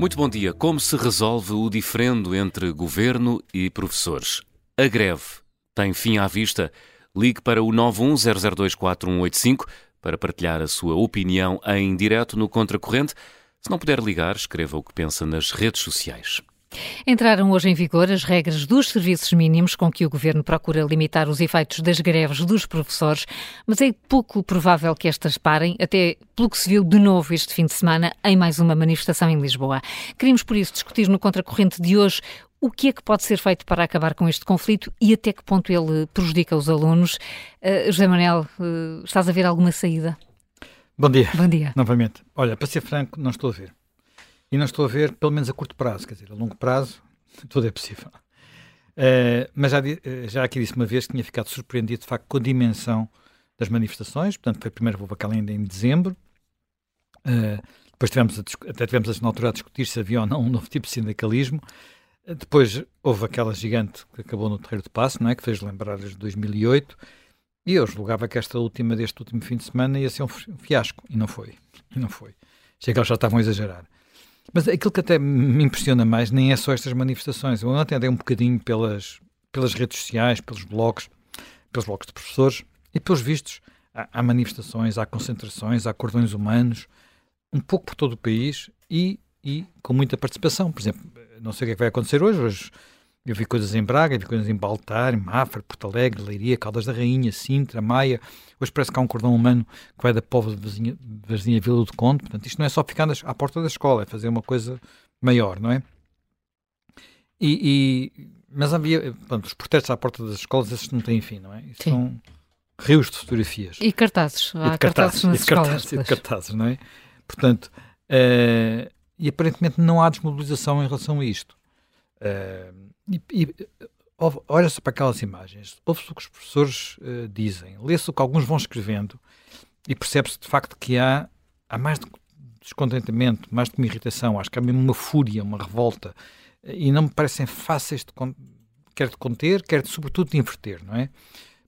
Muito bom dia. Como se resolve o diferendo entre governo e professores? A greve tem fim à vista? Ligue para o 910024185 para partilhar a sua opinião em direto no Contracorrente. Se não puder ligar, escreva o que pensa nas redes sociais. Entraram hoje em vigor as regras dos serviços mínimos com que o governo procura limitar os efeitos das greves dos professores, mas é pouco provável que estas parem, até pelo que se viu de novo este fim de semana em mais uma manifestação em Lisboa. Queríamos, por isso, discutir no contracorrente de hoje o que é que pode ser feito para acabar com este conflito e até que ponto ele prejudica os alunos. Uh, José Manuel, uh, estás a ver alguma saída? Bom dia. Bom dia. Novamente. Olha, para ser franco, não estou a ver. E não estou a ver, pelo menos a curto prazo, quer dizer, a longo prazo, tudo é possível. Uh, mas já, eh, já aqui disse uma vez que tinha ficado surpreendido, de facto, com a dimensão das manifestações. Portanto, foi primeiro houve aquela ainda em dezembro. Uh, depois tivemos a, até tivemos na altura a discutir se havia ou não um novo tipo de sindicalismo. Uh, depois houve aquela gigante que acabou no Terreiro de Passo, não é? que fez lembrar as de 2008. E eu julgava que esta última, deste último fim de semana, ia ser um fiasco. E não foi. E não foi. Achei que eles já estavam a exagerar. Mas aquilo que até me impressiona mais nem é só estas manifestações. Eu ontem andei um bocadinho pelas, pelas redes sociais, pelos blogs, pelos blogs de professores e pelos vistos. Há, há manifestações, há concentrações, há cordões humanos, um pouco por todo o país e, e com muita participação. Por exemplo, não sei o que, é que vai acontecer hoje. Hoje eu vi coisas em Braga, vi coisas em Baltar, em Mafra, Porto Alegre, Leiria, Caldas da Rainha, Sintra, Maia. Hoje parece que há um cordão humano que vai da povo de vizinha, vizinha Vila do Conde. Portanto, isto não é só ficar nas, à porta da escola, é fazer uma coisa maior, não é? E, e mas havia, pronto, os protestos à porta das escolas, esses não têm fim, não é? Isso são rios de fotografias. E cartazes. Há e cartazes, cartazes nas e escolas. Cartazes, e de cartazes, não é? Portanto, uh, e aparentemente não há desmobilização em relação a isto. Uh, e, e olha-se para aquelas imagens, ouve-se o que os professores uh, dizem, lê-se o que alguns vão escrevendo e percebe-se de facto que há, há mais de descontentamento, mais de uma irritação, acho que há mesmo uma fúria, uma revolta, e não me parecem fáceis de, quer de conter, quer de, sobretudo de inverter, não é?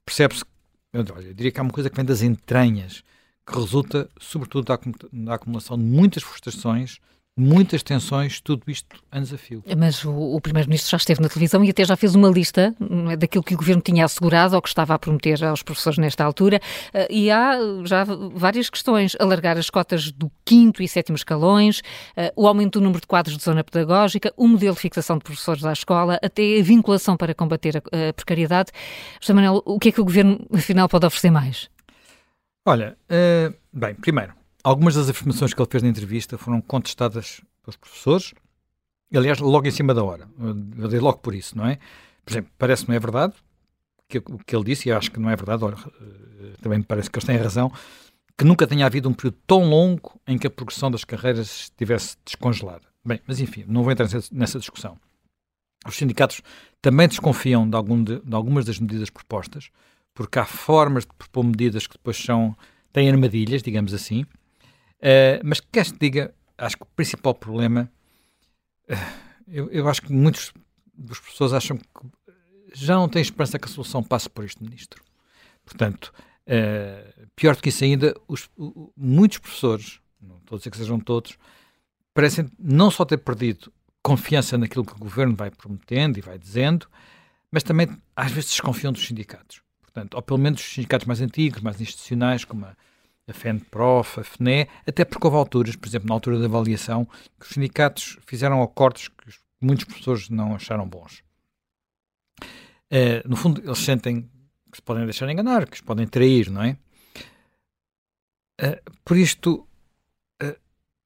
Percebe-se, eu, eu diria que há uma coisa que vem das entranhas, que resulta sobretudo da, acumulação de muitas frustrações, muitas tensões, tudo isto a fio. Mas o, o Primeiro-Ministro já esteve na televisão e até já fez uma lista é, daquilo que o Governo tinha assegurado ou que estava a prometer aos professores nesta altura eh, e há já várias questões. Alargar as cotas do quinto e sétimo escalões, eh, o aumento do número de quadros de zona pedagógica, o modelo de fixação de professores à escola, até a vinculação para combater a, a precariedade. José Manuel, o que é que o Governo afinal pode oferecer mais? Olha, uh, bem, primeiro, Algumas das afirmações que ele fez na entrevista foram contestadas pelos professores, aliás, logo em cima da hora. Eu dei logo por isso, não é? Por exemplo, parece que não é verdade que, o que ele disse, e acho que não é verdade, eh, também me parece que eles têm razão, que nunca tenha havido um período tão longo em que a progressão das carreiras estivesse descongelada. Bem, mas enfim, não vou entrar nessa discussão. Os sindicatos também desconfiam de, algum de, de algumas das medidas propostas, porque há formas de propor medidas que depois são, têm armadilhas, digamos assim, Uh, mas quer se diga, acho que o principal problema, uh, eu, eu, acho que muitos dos professores acham que já não têm esperança que a solução passe por este ministro. Portanto, uh, pior do que isso ainda, os, muitos professores, não estou a dizer que sejam todos, parecem não só ter perdido confiança naquilo que o governo vai prometendo e vai dizendo, mas também às vezes desconfiam dos sindicatos. Portanto, ou pelo menos dos sindicatos mais antigos, mais institucionais, como a a FENPROF, a FNE, até porque houve alturas, por exemplo, na altura da avaliação, que os sindicatos fizeram acordos que muitos professores não acharam bons. Uh, no fundo, eles sentem que se podem deixar enganar, que se podem trair, não é? Uh, por isto, uh,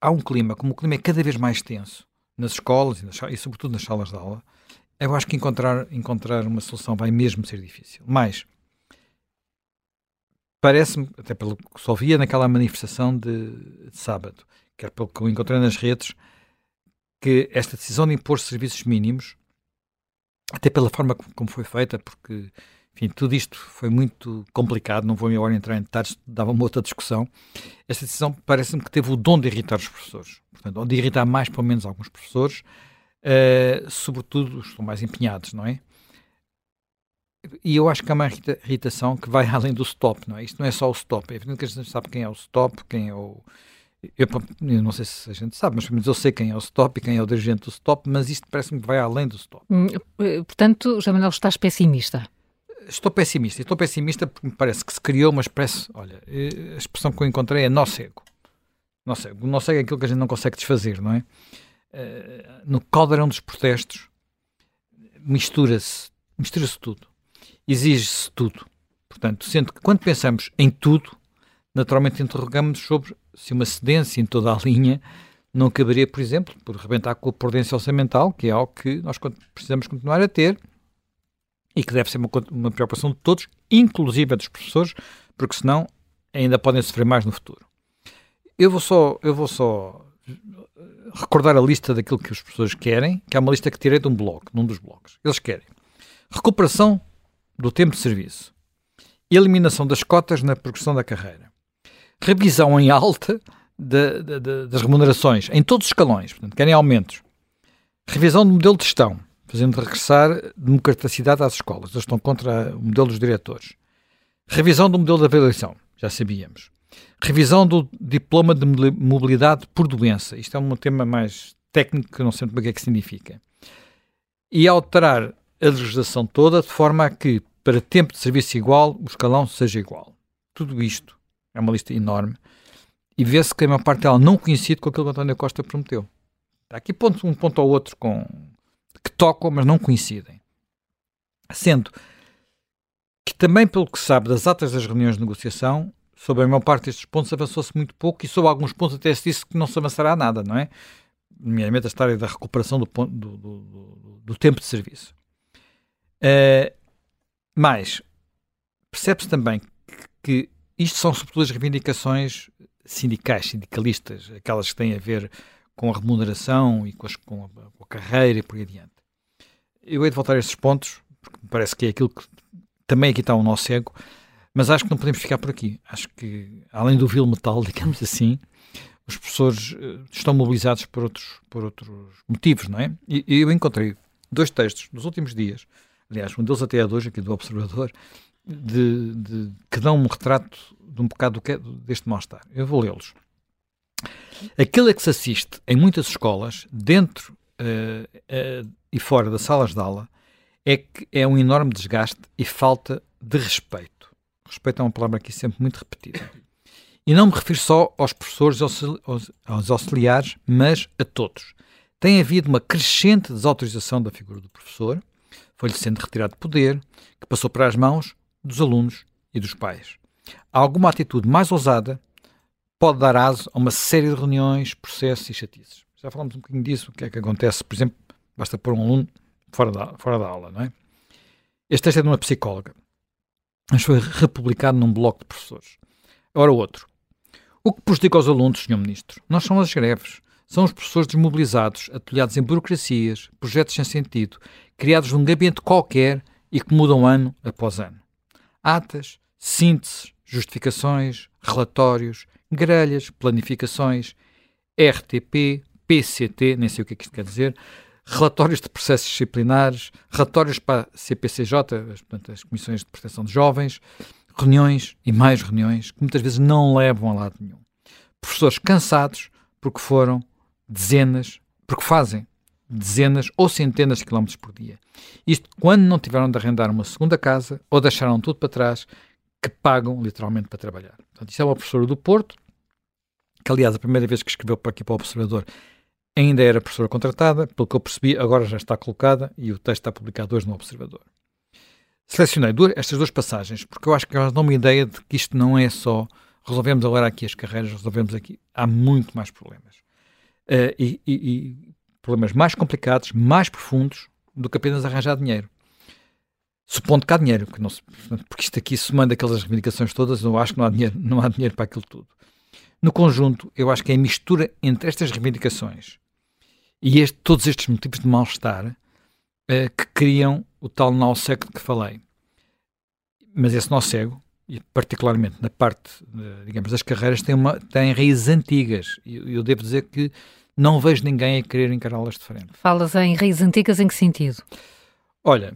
há um clima, como o clima é cada vez mais tenso nas escolas e, nas, e sobretudo nas salas de aula, eu acho que encontrar, encontrar uma solução vai mesmo ser difícil. Mas, parece-me, até pelo que só via naquela manifestação de, de sábado, quer pelo que eu encontrei nas redes, que esta decisão de impor serviços mínimos, até pela forma como foi feita, porque enfim, tudo isto foi muito complicado, não vou agora entrar em detalhes, dava uma outra discussão. Esta decisão parece-me que teve o dom de irritar os professores, portanto, ou de irritar mais, pelo menos, alguns professores, uh, sobretudo os que estão mais empenhados, não é? E eu acho que há uma irritação que vai além do stop, não é? Isto não é só o stop. É evidente que a gente sabe quem é o stop, quem é o, Eu, eu, não sei se a gente sabe, mas pelo menos eu sei quem é o stop e quem é o dirigente do stop, mas isto parece-me que vai além do stop. Hum, eh, portanto, José Manuel, estás pessimista? Estou pessimista. Estou pessimista porque me parece que se criou uma espécie. Olha, eh, a expressão que eu encontrei é nó cego. Nó cego. Nó cego é aquilo que a gente não consegue desfazer, não é? Uh, no caldeirão dos protestos mistura-se mistura-se tudo. Exige-se tudo. Portanto, sendo que quando pensamos em tudo, naturalmente interrogamos sobre se uma cedência em toda a linha não caberia, por exemplo, por rebentar com a prudência orçamental, que é algo que nós precisamos continuar a ter e que deve ser uma, uma preocupação de todos, inclusive a dos professores, porque senão ainda podem sofrer mais no futuro. Eu vou só, eu vou só recordar a lista daquilo que os professores querem, que é uma lista que tirei de um blog, num dos blogs. Eles querem recuperação do tempo de serviço, eliminação das cotas na progressão da carreira, revisão em alta de, de, de, das remunerações em todos os escalões, portanto, querem aumentos, revisão do modelo de gestão, fazendo regressar democraticidade às escolas. Eles estão contra o modelo dos diretores. Revisão do modelo de avaliação, já sabíamos. Revisão do diploma de mobilidade por doença. Isto é um tema mais técnico que não sei muito bem o que é que significa. E alterar a legislação toda de forma a que, para tempo de serviço igual, o escalão seja igual. Tudo isto é uma lista enorme e vê-se que a maior parte dela não coincide com aquilo que António Costa prometeu. Há aqui ponto, um ponto ou outro com, que tocam, mas não coincidem. Sendo que também, pelo que se sabe das atas das reuniões de negociação, sobre a maior parte destes pontos avançou-se muito pouco e sobre alguns pontos até se disse que não se avançará nada, não é? Nomeadamente a história da recuperação do, do, do, do tempo de serviço. Uh, mas percebe-se também que, isto são sobretudo as reivindicações sindicais, sindicalistas, aquelas que têm a ver com a remuneração e com, as, com, a, com a, carreira e por aí adiante. Eu hei de voltar a estes pontos, porque me parece que é aquilo que também aqui está o nosso ego, mas acho que não podemos ficar por aqui. Acho que, além do vil metal, digamos assim, os professores uh, estão mobilizados por outros, por outros motivos, não é? E eu encontrei dois textos nos últimos dias aliás, um deles até é de hoje, aqui do Observador, de, de, que dão um retrato de um bocado é, deste mal-estar. Eu vou lê-los. Aquilo a que se assiste em muitas escolas, dentro uh, uh, e fora das salas de aula, é que é um enorme desgaste e falta de respeito. Respeito é uma palavra aqui sempre muito repetida. E não me refiro só aos professores, aos, aos auxiliares, mas a todos. Tem havido uma crescente desautorização da figura do professor, foi-lhe sendo retirado poder, que passou para as mãos dos alunos e dos pais. Alguma atitude mais ousada pode dar aso a uma série de reuniões, processos e chatices. Já falamos um bocadinho disso, o que é que acontece, por exemplo, basta pôr um aluno fora da, fora da aula, não é? Este texto é de uma psicóloga, mas foi republicado num bloco de professores. Ora, outro. O que prejudica os alunos, Sr. Ministro, não são as greves, são os professores desmobilizados, atolhados em burocracias, projetos sem sentido, criados num gabinete qualquer e que mudam ano após ano. Atas, sínteses, justificações, relatórios, grelhas, planificações, RTP, PCT, nem sei o que é que isto quer dizer, relatórios de processos disciplinares, relatórios para a CPCJ, portanto, as Comissões de Proteção de Jovens, reuniões e mais reuniões que muitas vezes não levam a lado nenhum. Professores cansados porque foram dezenas, porque fazem dezenas ou centenas de quilómetros por dia. Isto quando não tiveram de arrendar uma segunda casa ou deixaram tudo para trás, que pagam literalmente para trabalhar. Portanto, isto é uma professora do Porto, que aliás a primeira vez que escreveu para aqui para o Observador ainda era professora contratada, pelo que eu percebi, agora já está colocada e o texto está publicado hoje no Observador. Selecionei duas, estas duas passagens porque eu acho que elas dão uma ideia de que isto não é só resolvemos agora aqui as carreiras, resolvemos aqui. Há muito mais problemas. Uh, e, e, problemas mais complicados, mais profundos do que apenas arranjar dinheiro. Supondo que há dinheiro, porque, não se, porque isto aqui somando aquelas reivindicações todas, eu acho que não há dinheiro, não há dinheiro para aquilo tudo. No conjunto, eu acho que é a mistura entre estas reivindicações e este, todos estes motivos de mal-estar uh, que criam o tal nó cego de que falei. Mas esse nó cego, e particularmente na parte, digamos, das carreiras, tem, uma, tem raízes antigas. Eu, eu devo dizer que não vejo ninguém a querer encará-las de frente. Falas em raízes antigas em que sentido? Olha,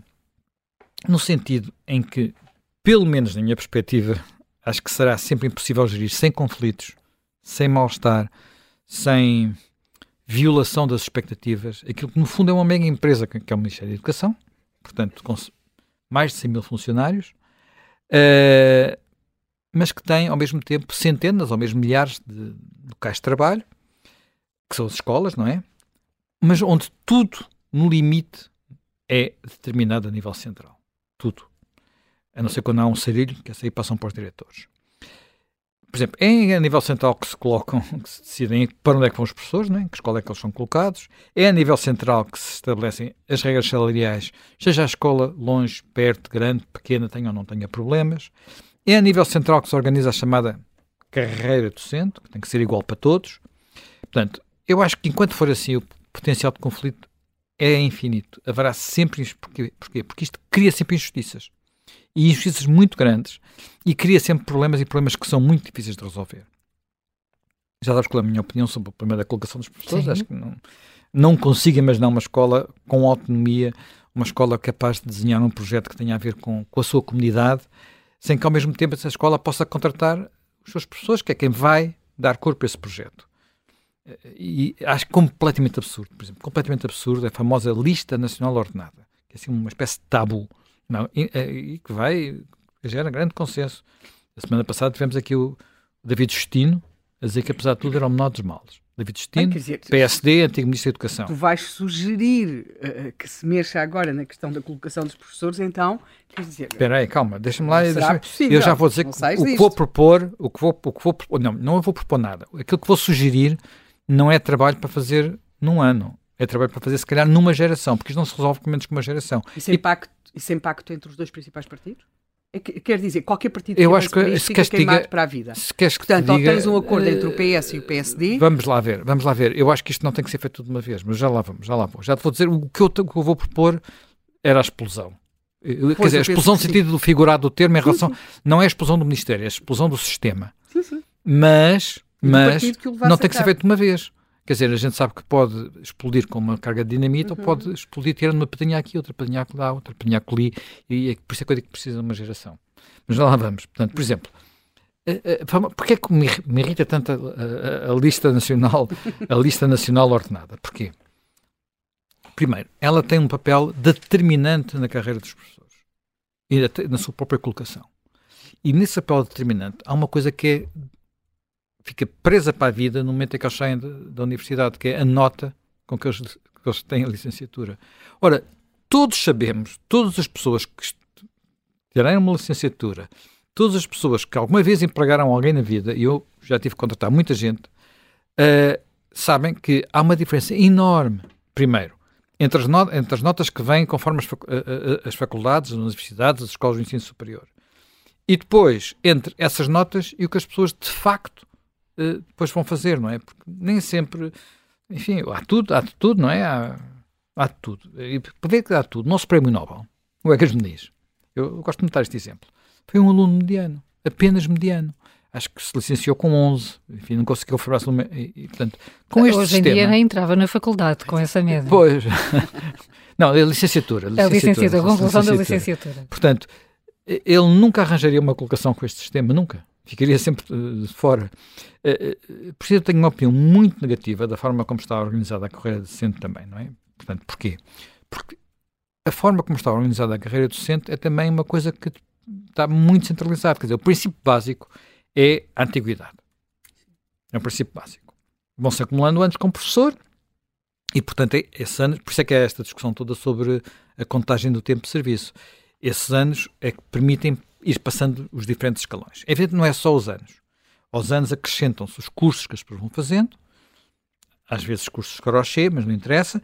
no sentido em que, pelo menos na minha perspectiva, acho que será sempre impossível gerir sem conflitos, sem mal-estar, sem violação das expectativas, aquilo que no fundo é uma mega empresa que é o Ministério da Educação, portanto, com mais de 100 mil funcionários, uh, mas que tem ao mesmo tempo centenas ou mesmo milhares de locais de trabalho, que são as escolas, não é? Mas onde tudo, no limite, é determinado a nível central. Tudo. A não ser quando há um sarilho, que essa aí passam para os diretores por exemplo, é a nível central que se colocam, que se decidem para onde é que vão os professores, né? que escola é que eles são colocados, é a nível central que se estabelecem as regras salariais, seja a escola longe, perto, grande, pequena, tenha ou não tenha problemas, é a nível central que se organiza a chamada carreira docente, que tem que ser igual para todos. Portanto, eu acho que enquanto for assim, o potencial de conflito é infinito. Haverá sempre. Porquê? Porquê? Porque isto cria sempre injustiças e injustiças muito grandes e cria sempre problemas e problemas que são muito difíceis de resolver. Já sabes qual é a minha opinião sobre o problema da colocação dos professores? Sim. Acho que não, não consigo imaginar uma escola com autonomia, uma escola capaz de desenhar um projeto que tenha a ver com, com a sua comunidade, sem que ao mesmo tempo essa escola possa contratar os seus professores, que é quem vai dar corpo a esse projeto. E acho completamente absurdo, por exemplo, completamente absurdo a famosa Lista Nacional Ordenada, que é assim uma espécie de tabu não, e, é, e, que vai gera grande consenso. A semana passada tivemos aqui o David Justino a dizer que, apesar de tudo, era o menor dos males. David Justino, dizer, PSD, antigo Ministro da Educação. Tu vais sugerir uh, que se mexa agora na questão da colocação dos professores, então, quer dizer... Espera aí, calma, deixa-me lá... Deixa eu já vou dizer que o que vou propor, o que vou, o que vou, não, não vou propor nada. Aquilo que vou sugerir não é trabalho para fazer num ano, é trabalho para fazer, se calhar, numa geração, porque isto não se resolve com menos que uma geração. Isso é impacto esse impacto entre os dois principais partidos? É quer dizer, qualquer partido eu acho que se diga, para a vida. Se queres que Portanto, diga, ou tens um acordo entre o PS e o PSD... Vamos lá ver, vamos lá ver. Eu acho que isto não tem que ser feito de uma vez, mas já lá vamos, já lá vou. Já te vou dizer, o que eu, o que eu vou propor era a explosão. Pois Quer dizer, a explosão no sentido do figurado do termo em relação... Sim, sim. Não é a explosão do Ministério, é a explosão do sistema. Sim, sim. Mas, mas não tem que ser feito de uma vez. Quer dizer, a gente sabe que pode explodir com uma carga de dinamite uhum. ou pode explodir tirando uma pedrinha aqui, outra pedrinha lá, outra pedrinha ali, e é por isso é digo que precisa de uma geração. Mas lá vamos. Portanto, por exemplo, eh, eh, porquê é que me irrita tanto a, a, a, lista nacional, a lista nacional ordenada? Porquê? Primeiro, ela tem um papel determinante na carreira dos professores e na sua própria colocação. E nesse papel determinante há uma coisa que é fica presa para a vida no momento em que eles saem da universidade, que é a nota com que eles, que eles têm a licenciatura. Ora, todos sabemos, todas as pessoas que tiraram uma licenciatura, todas as pessoas que alguma vez empregaram alguém na vida, e eu já tive que contratar muita gente, uh, sabem que há uma diferença enorme, primeiro, entre as, not entre as notas que vêm conforme as, fac uh, uh, as faculdades, as universidades, as escolas de ensino superior, e depois entre essas notas e o que as pessoas de facto eh, depois vão fazer, não é? Porque nem sempre, enfim, há tudo, há tudo, não é? Há, há tudo. E poder que há tudo. Nosso prémio Nobel, o Egas Meniz, eu, eu gosto muito de dar este exemplo, foi um aluno mediano, apenas mediano acho que se licenciou com 11, enfim, não conseguiu formar-se e, e, portanto, com este Hoje sistema... em dia nem entrava na faculdade com essa média. Pois, não, a licenciatura. A licenciatura, a conclusão da licenciatura. Portanto, ele nunca arranjaria uma colocação com este sistema, nunca ficaria sempre uh, fora. Uh, por isso eu tenho uma opinião muito negativa da forma como está organizada a carreira docente também, não é? Portanto, porquê? Porque a forma como está organizada a carreira docente é também uma coisa que está muito centralizada. Quer dizer, o princípio básico é a antiguidade. É um princípio básico. Vão-se acumulando anos como professor e, portanto, é, esse ano, por isso é que é esta discussão toda sobre a contagem do tempo de serviço. Esses anos é que permitem ir passando os diferentes escalões. É evidente não é só os anos. Aos anos acrescentam-se os cursos que as pessoas vão fazendo, às vezes cursos crochê, mas não interessa.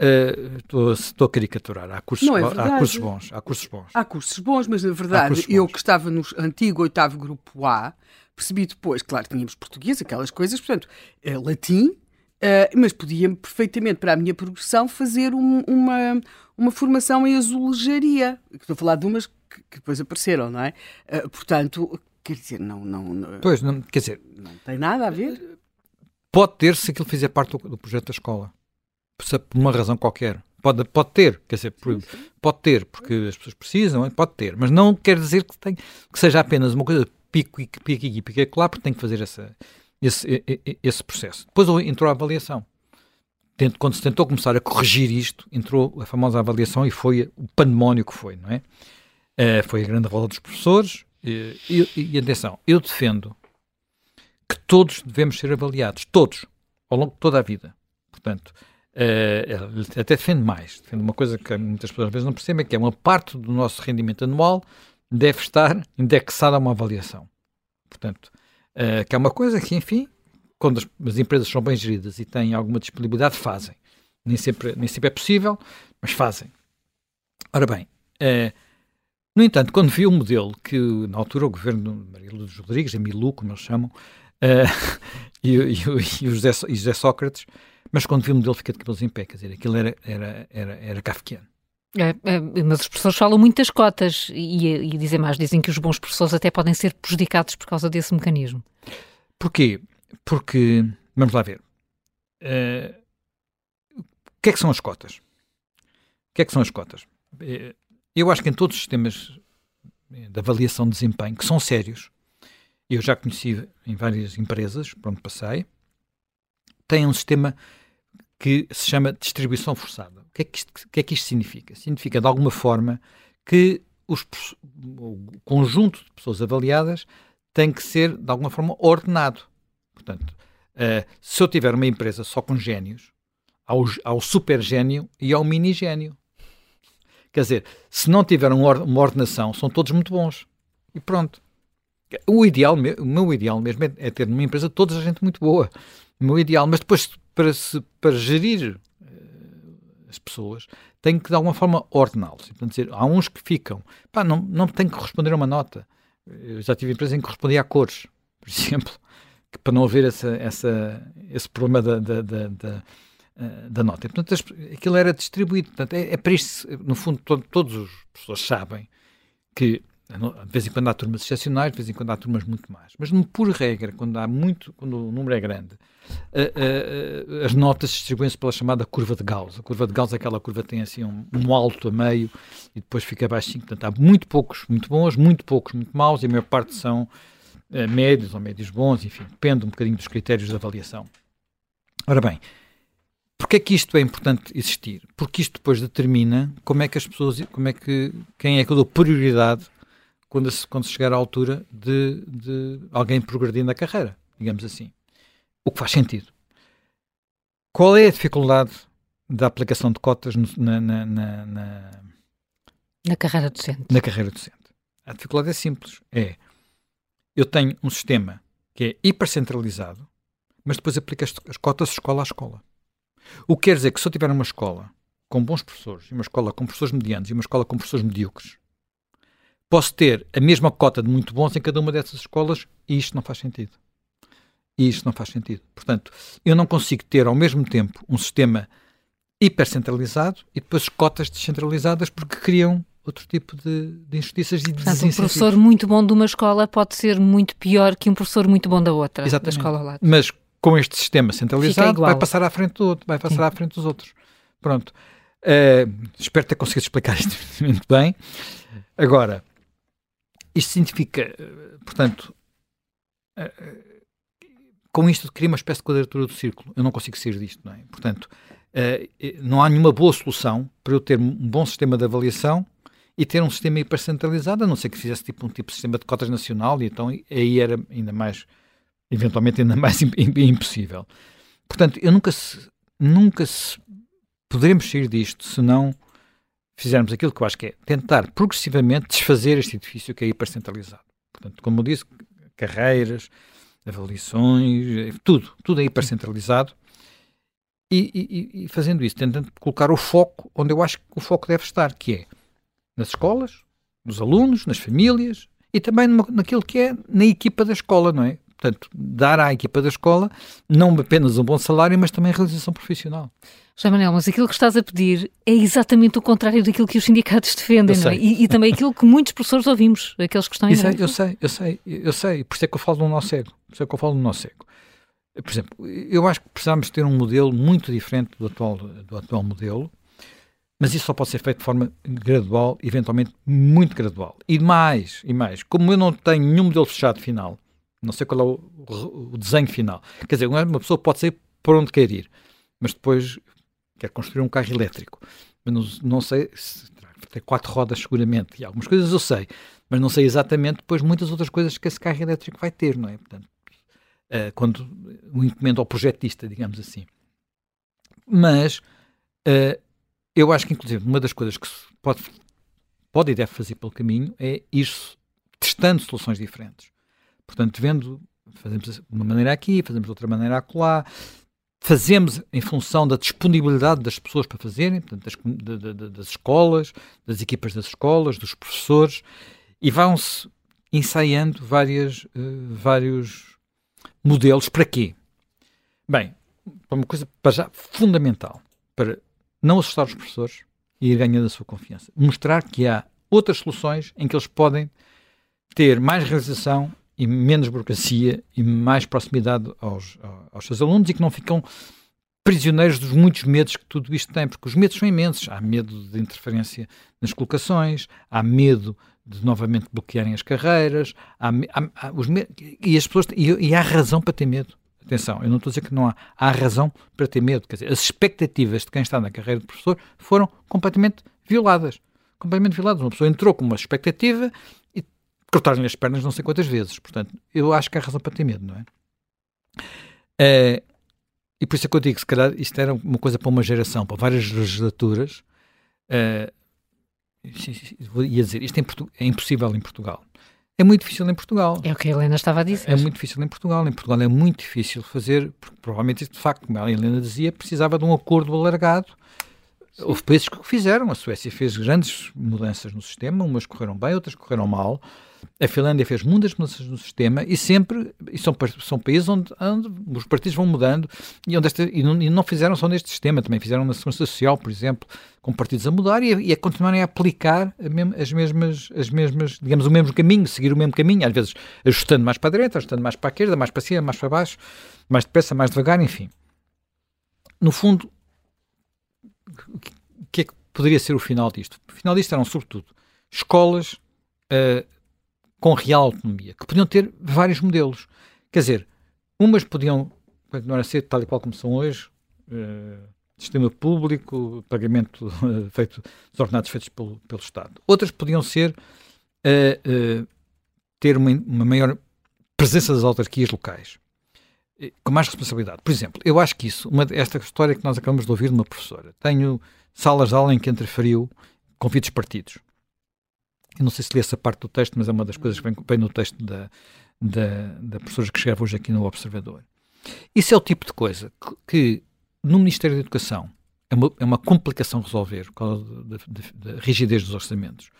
Uh, estou, estou a caricaturar. Há cursos, é há cursos bons. Há cursos bons. Há cursos bons, mas na verdade, eu que estava no antigo oitavo grupo A, percebi depois, claro, tínhamos português, aquelas coisas, portanto, uh, latim, uh, mas podia perfeitamente, para a minha progressão, fazer um, uma, uma formação em azulejaria. Estou a falar de umas que, que depois apareceram, não é? Uh, portanto, quer dizer, não, não, não, Pois, não, quer dizer... Não tem nada a ver. Pode ter se aquilo fizer parte do, do projeto da escola. Por uma razão qualquer. Pode, pode ter, quer dizer, sim. pode ter, porque as pessoas precisam, pode ter, mas não quer dizer que, tem, que seja apenas uma coisa pico e pico e pico, claro, porque tem que fazer essa, esse, esse processo. Depois entrou a avaliação. Quando se tentou começar a corrigir isto, entrou a famosa avaliação e foi o pandemónio que foi, não é? Uh, foi a grande roda dos professores. E, e, e atenção, eu defendo que todos devemos ser avaliados, todos, ao longo de toda a vida. Portanto, uh, até defende mais, defende uma coisa que muitas pessoas às vezes não percebem, que é uma parte do nosso rendimento anual deve estar indexada a uma avaliação. Portanto, uh, que é uma coisa que, enfim, quando as, as, empresas são bem geridas e têm alguma disponibilidade, fazem. Nem sempre, nem sempre é possível, mas fazem. Ora bem, uh, no entanto, quando vi o modelo que, na altura, o governo de Maria Lourdes Rodrigues, a Milu, como eles chamam, uh, e, e, e, o José, e José Sócrates, mas quando vi o modelo fiquei de cabelos em pé, quer dizer, aquilo era, era, era, era kafkiano. É, é, mas os professores falam muitas cotas e, e dizem mais, dizem que os bons professores até podem ser prejudicados por causa desse mecanismo. Porquê? Porque, vamos lá ver, uh, o que é que são as cotas? O que é que são as cotas? Uh, eu acho que em todos os sistemas de avaliação de desempenho, que são sérios, eu já conheci em várias empresas, por onde passei, tem um sistema que se chama distribuição forçada. O que é que isto, que é que isto significa? Significa, de alguma forma, que os, o conjunto de pessoas avaliadas tem que ser, de alguma forma, ordenado. Portanto, uh, se eu tiver uma empresa só com génios, ao, super gênio e ao mini gênio. Quer dizer, se não tiver uma ordenação, são todos muito bons. E pronto. O ideal, o meu ideal mesmo é, é ter numa empresa toda a gente muito boa. O meu ideal, mas depois para, se, para gerir uh, as pessoas, tem que de alguma forma ordená-los. Portanto, dizer, há uns que ficam, pá, não, não tem que responder a uma nota. Eu já tive empresas em que respondia a cores, por exemplo, para não haver essa, essa, esse problema da, da, da, da uh, da nota. Portanto, aquilo era distribuído. Portanto, é, é para isso, no fundo, todo, todos os professores sabem que de vez em quando há turmas excepcionais, de vez em quando há turmas muito mais. Mas, por regra, quando há muito, quando o número é grande, uh, uh, as notas distribuem-se pela chamada curva de Gauss. A curva de Gauss é aquela curva que tem assim um, um alto a meio e depois fica baixinho. Portanto, há muito poucos muito bons, muito poucos muito maus e a maior parte são uh, médios ou médios bons, enfim, depende um bocadinho dos critérios de avaliação. Ora bem, Porquê é que isto é importante existir? Porque isto depois determina como é que as pessoas, como é que, quem é que eu dou prioridade quando se, quando se chegar à altura de, de alguém progredir na carreira, digamos assim. O que faz sentido. Qual é a dificuldade da aplicação de cotas na, na, na, na, na carreira docente? Na carreira docente. A dificuldade é simples. É, eu tenho um sistema que é hipercentralizado, mas depois aplico as, as cotas escola a escola. O que quer dizer que se eu tiver uma escola com bons professores, e uma escola com professores medianos e uma escola com professores medíocres, posso ter a mesma cota de muito bons em cada uma dessas escolas e isto não faz sentido. E isto não faz sentido. Portanto, eu não consigo ter ao mesmo tempo um sistema hipercentralizado e depois cotas descentralizadas porque criam outro tipo de, de injustiças e Portanto, um professor muito bom de uma escola pode ser muito pior que um professor muito bom da outra, Exatamente. da escola lá. Mas com este sistema centralizado vai passar à frente do outro, vai passar Sim. à frente dos outros. Pronto. Uh, espero ter conseguido explicar isto muito bem. Agora, isto significa, portanto, eh, eh, com isto cria uma espécie de quadratura do círculo. Eu não consigo sair disto, não é? Portanto, eh, não há nenhuma boa solução para eu ter um bom sistema de avaliação e ter um sistema hipercentralizado, a não ser que fizesse tipo um tipo de sistema de cotas nacional e então aí era ainda mais, eventualmente ainda mais impossível. Portanto, eu nunca se, nunca se poderemos sair disto se não fizermos aquilo que eu acho que é tentar progressivamente desfazer este edifício que é hipercentralizado. Portanto, como eu disse, carreiras, avaliações, tudo, tudo é hipercentralizado. E, e, e, fazendo isso, tentando colocar o foco onde eu acho que o foco deve estar, que é nas escolas, nos alunos, nas famílias e também numa, naquilo que é na equipa da escola, não é? Portanto, dar à equipa da escola não apenas um bom salário, mas também realização profissional. José Manuel, mas aquilo que estás a pedir é exatamente o contrário daquilo que os sindicatos defendem, não é? E, e, também aquilo que muitos professores ouvimos, aqueles que estão em Eu sei, eu sei, eu sei, por isso é que eu falo do nosso cego, por isso é que eu falo do nosso cego. Por exemplo, eu acho que precisamos ter um modelo muito diferente do atual, do atual modelo, mas isso só pode ser feito de forma gradual, eventualmente muito gradual. E mais, e mais, como eu não tenho nenhum modelo fechado final, Não sei qual é o, o desenho final. Quer dizer, uma pessoa pode ser por onde quer ir, mas depois quer construir um carro elétrico. Mas não, não sei se tem quatro rodas seguramente, e algumas coisas eu sei, mas não sei exatamente depois muitas outras coisas que esse carro elétrico vai ter, não é? Portanto, uh, quando o encomendo ao projetista, digamos assim. Mas uh, eu acho que, inclusive, uma das coisas que pode, pode e deve fazer pelo caminho é ir testando soluções diferentes. Portanto, vendo, fazemos de uma maneira aqui, fazemos de outra maneira acolá, fazemos em função da disponibilidade das pessoas para fazerem, portanto, das, das escolas, das equipas das escolas, dos professores, e vão-se ensaiando várias, uh, vários modelos. Para quê? Bem, para uma coisa para já fundamental, para não assustar os professores e ir ganhando a sua confiança. Mostrar que há outras soluções em que eles podem ter mais realização e menos burocracia e mais proximidade aos, aos seus alunos e que não ficam prisioneiros dos muitos medos que tudo isto tem, porque os medos são imensos. Há medo de interferência nas colocações, há medo de novamente bloquearem as carreiras, há, há, há os e as pessoas e, e, há razão para ter medo. Atenção, eu não estou a dizer que não há, há razão para ter medo. Quer dizer, as expectativas de quem está na carreira de professor foram completamente violadas. Completamente violadas. Uma pessoa entrou com uma expectativa cortaram-lhe as pernas não sei quantas vezes. Portanto, eu acho que há razão para ter medo, não é? é e por isso é que eu digo, se calhar isto era uma coisa para uma geração, para várias legislaturas. É, ia dizer, isto é, é impossível em Portugal. É muito difícil em Portugal. É o que a Helena estava a dizer. É muito difícil em Portugal. Em Portugal é muito difícil fazer, porque provavelmente, de facto, como a Helena dizia, precisava de um acordo alargado. Sim. Houve países que o fizeram. A Suécia fez grandes mudanças no sistema, umas correram bem, outras correram mal. A Finlândia fez muitas mudanças no sistema e sempre e são, são países onde, onde, os partidos vão mudando e, onde esta, e, não, e não fizeram só neste sistema, também fizeram na Segurança Social, por exemplo, com partidos a mudar e a, e a continuarem a aplicar as mesmas, as mesmas, digamos, o mesmo caminho, seguir o mesmo caminho, às vezes ajustando mais para a direita, ajustando mais para a esquerda, mais para cima, mais para baixo, mais depressa, mais devagar, enfim. No fundo, o que é que poderia ser o final disto? O final disto eram, sobretudo, escolas uh, com real autonomia, que podiam ter vários modelos. Quer dizer, umas podiam continuar a ser tal e qual como são hoje, uh, sistema público, pagamento uh, feito dos ordenados feitos pelo, pelo Estado. Outras podiam ser uh, ter uma, uma, maior presença das autarquias locais, com mais responsabilidade. Por exemplo, eu acho que isso, uma, esta história que nós acabamos de ouvir de uma professora, tenho salas de aula em que interferiu convites partidos. Eu não sei se li essa parte do texto, mas é uma das coisas que vem, vem no texto da, da, da professora que escreve hoje aqui no Observador. Isso é o tipo de coisa que, que no Ministério da Educação é uma, é uma complicação resolver por causa da rigidez dos orçamentos.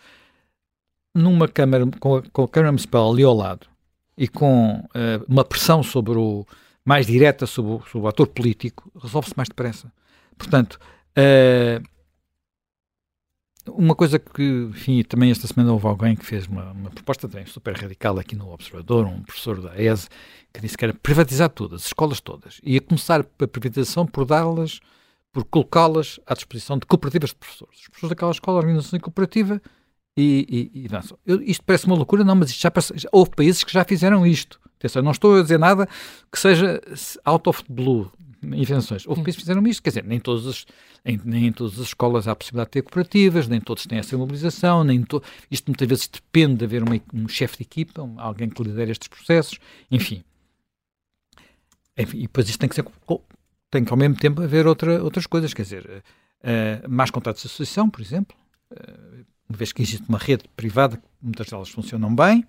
Numa Câmara, com a, com a Câmara Municipal ali ao lado e com uh, uma pressão sobre o mais direta sobre o, sobre o ator político, resolve-se mais depressa. Portanto, uh, uma coisa que, enfim, também esta semana houve alguém que fez uma, uma proposta também super radical aqui no Observador, um professor da ESE, que disse que era privatizar todas, as escolas todas. E a começar a privatização por dá-las, por colocá-las à disposição de cooperativas de professores. Os professores daquela escola organizam-se em cooperativa e, e, e Eu, isto parece uma loucura, não, mas já, já, houve países que já fizeram isto. Atenção, não estou a dizer nada que seja out of blue, invenções. Houve países que fizeram isto, quer dizer, nem todas as, nem, nem em todas as escolas há a possibilidade de ter cooperativas, nem todos têm essa mobilização, nem to... isto muitas vezes depende de haver uma, um chefe de equipa, um, alguém que lidere estes processos, enfim. enfim. E depois isto tem que ser tem que ao mesmo tempo haver outra, outras coisas, quer dizer, uh, mais contratos de associação, por exemplo, uh, uma vez que existe uma rede privada, muitas delas funcionam bem,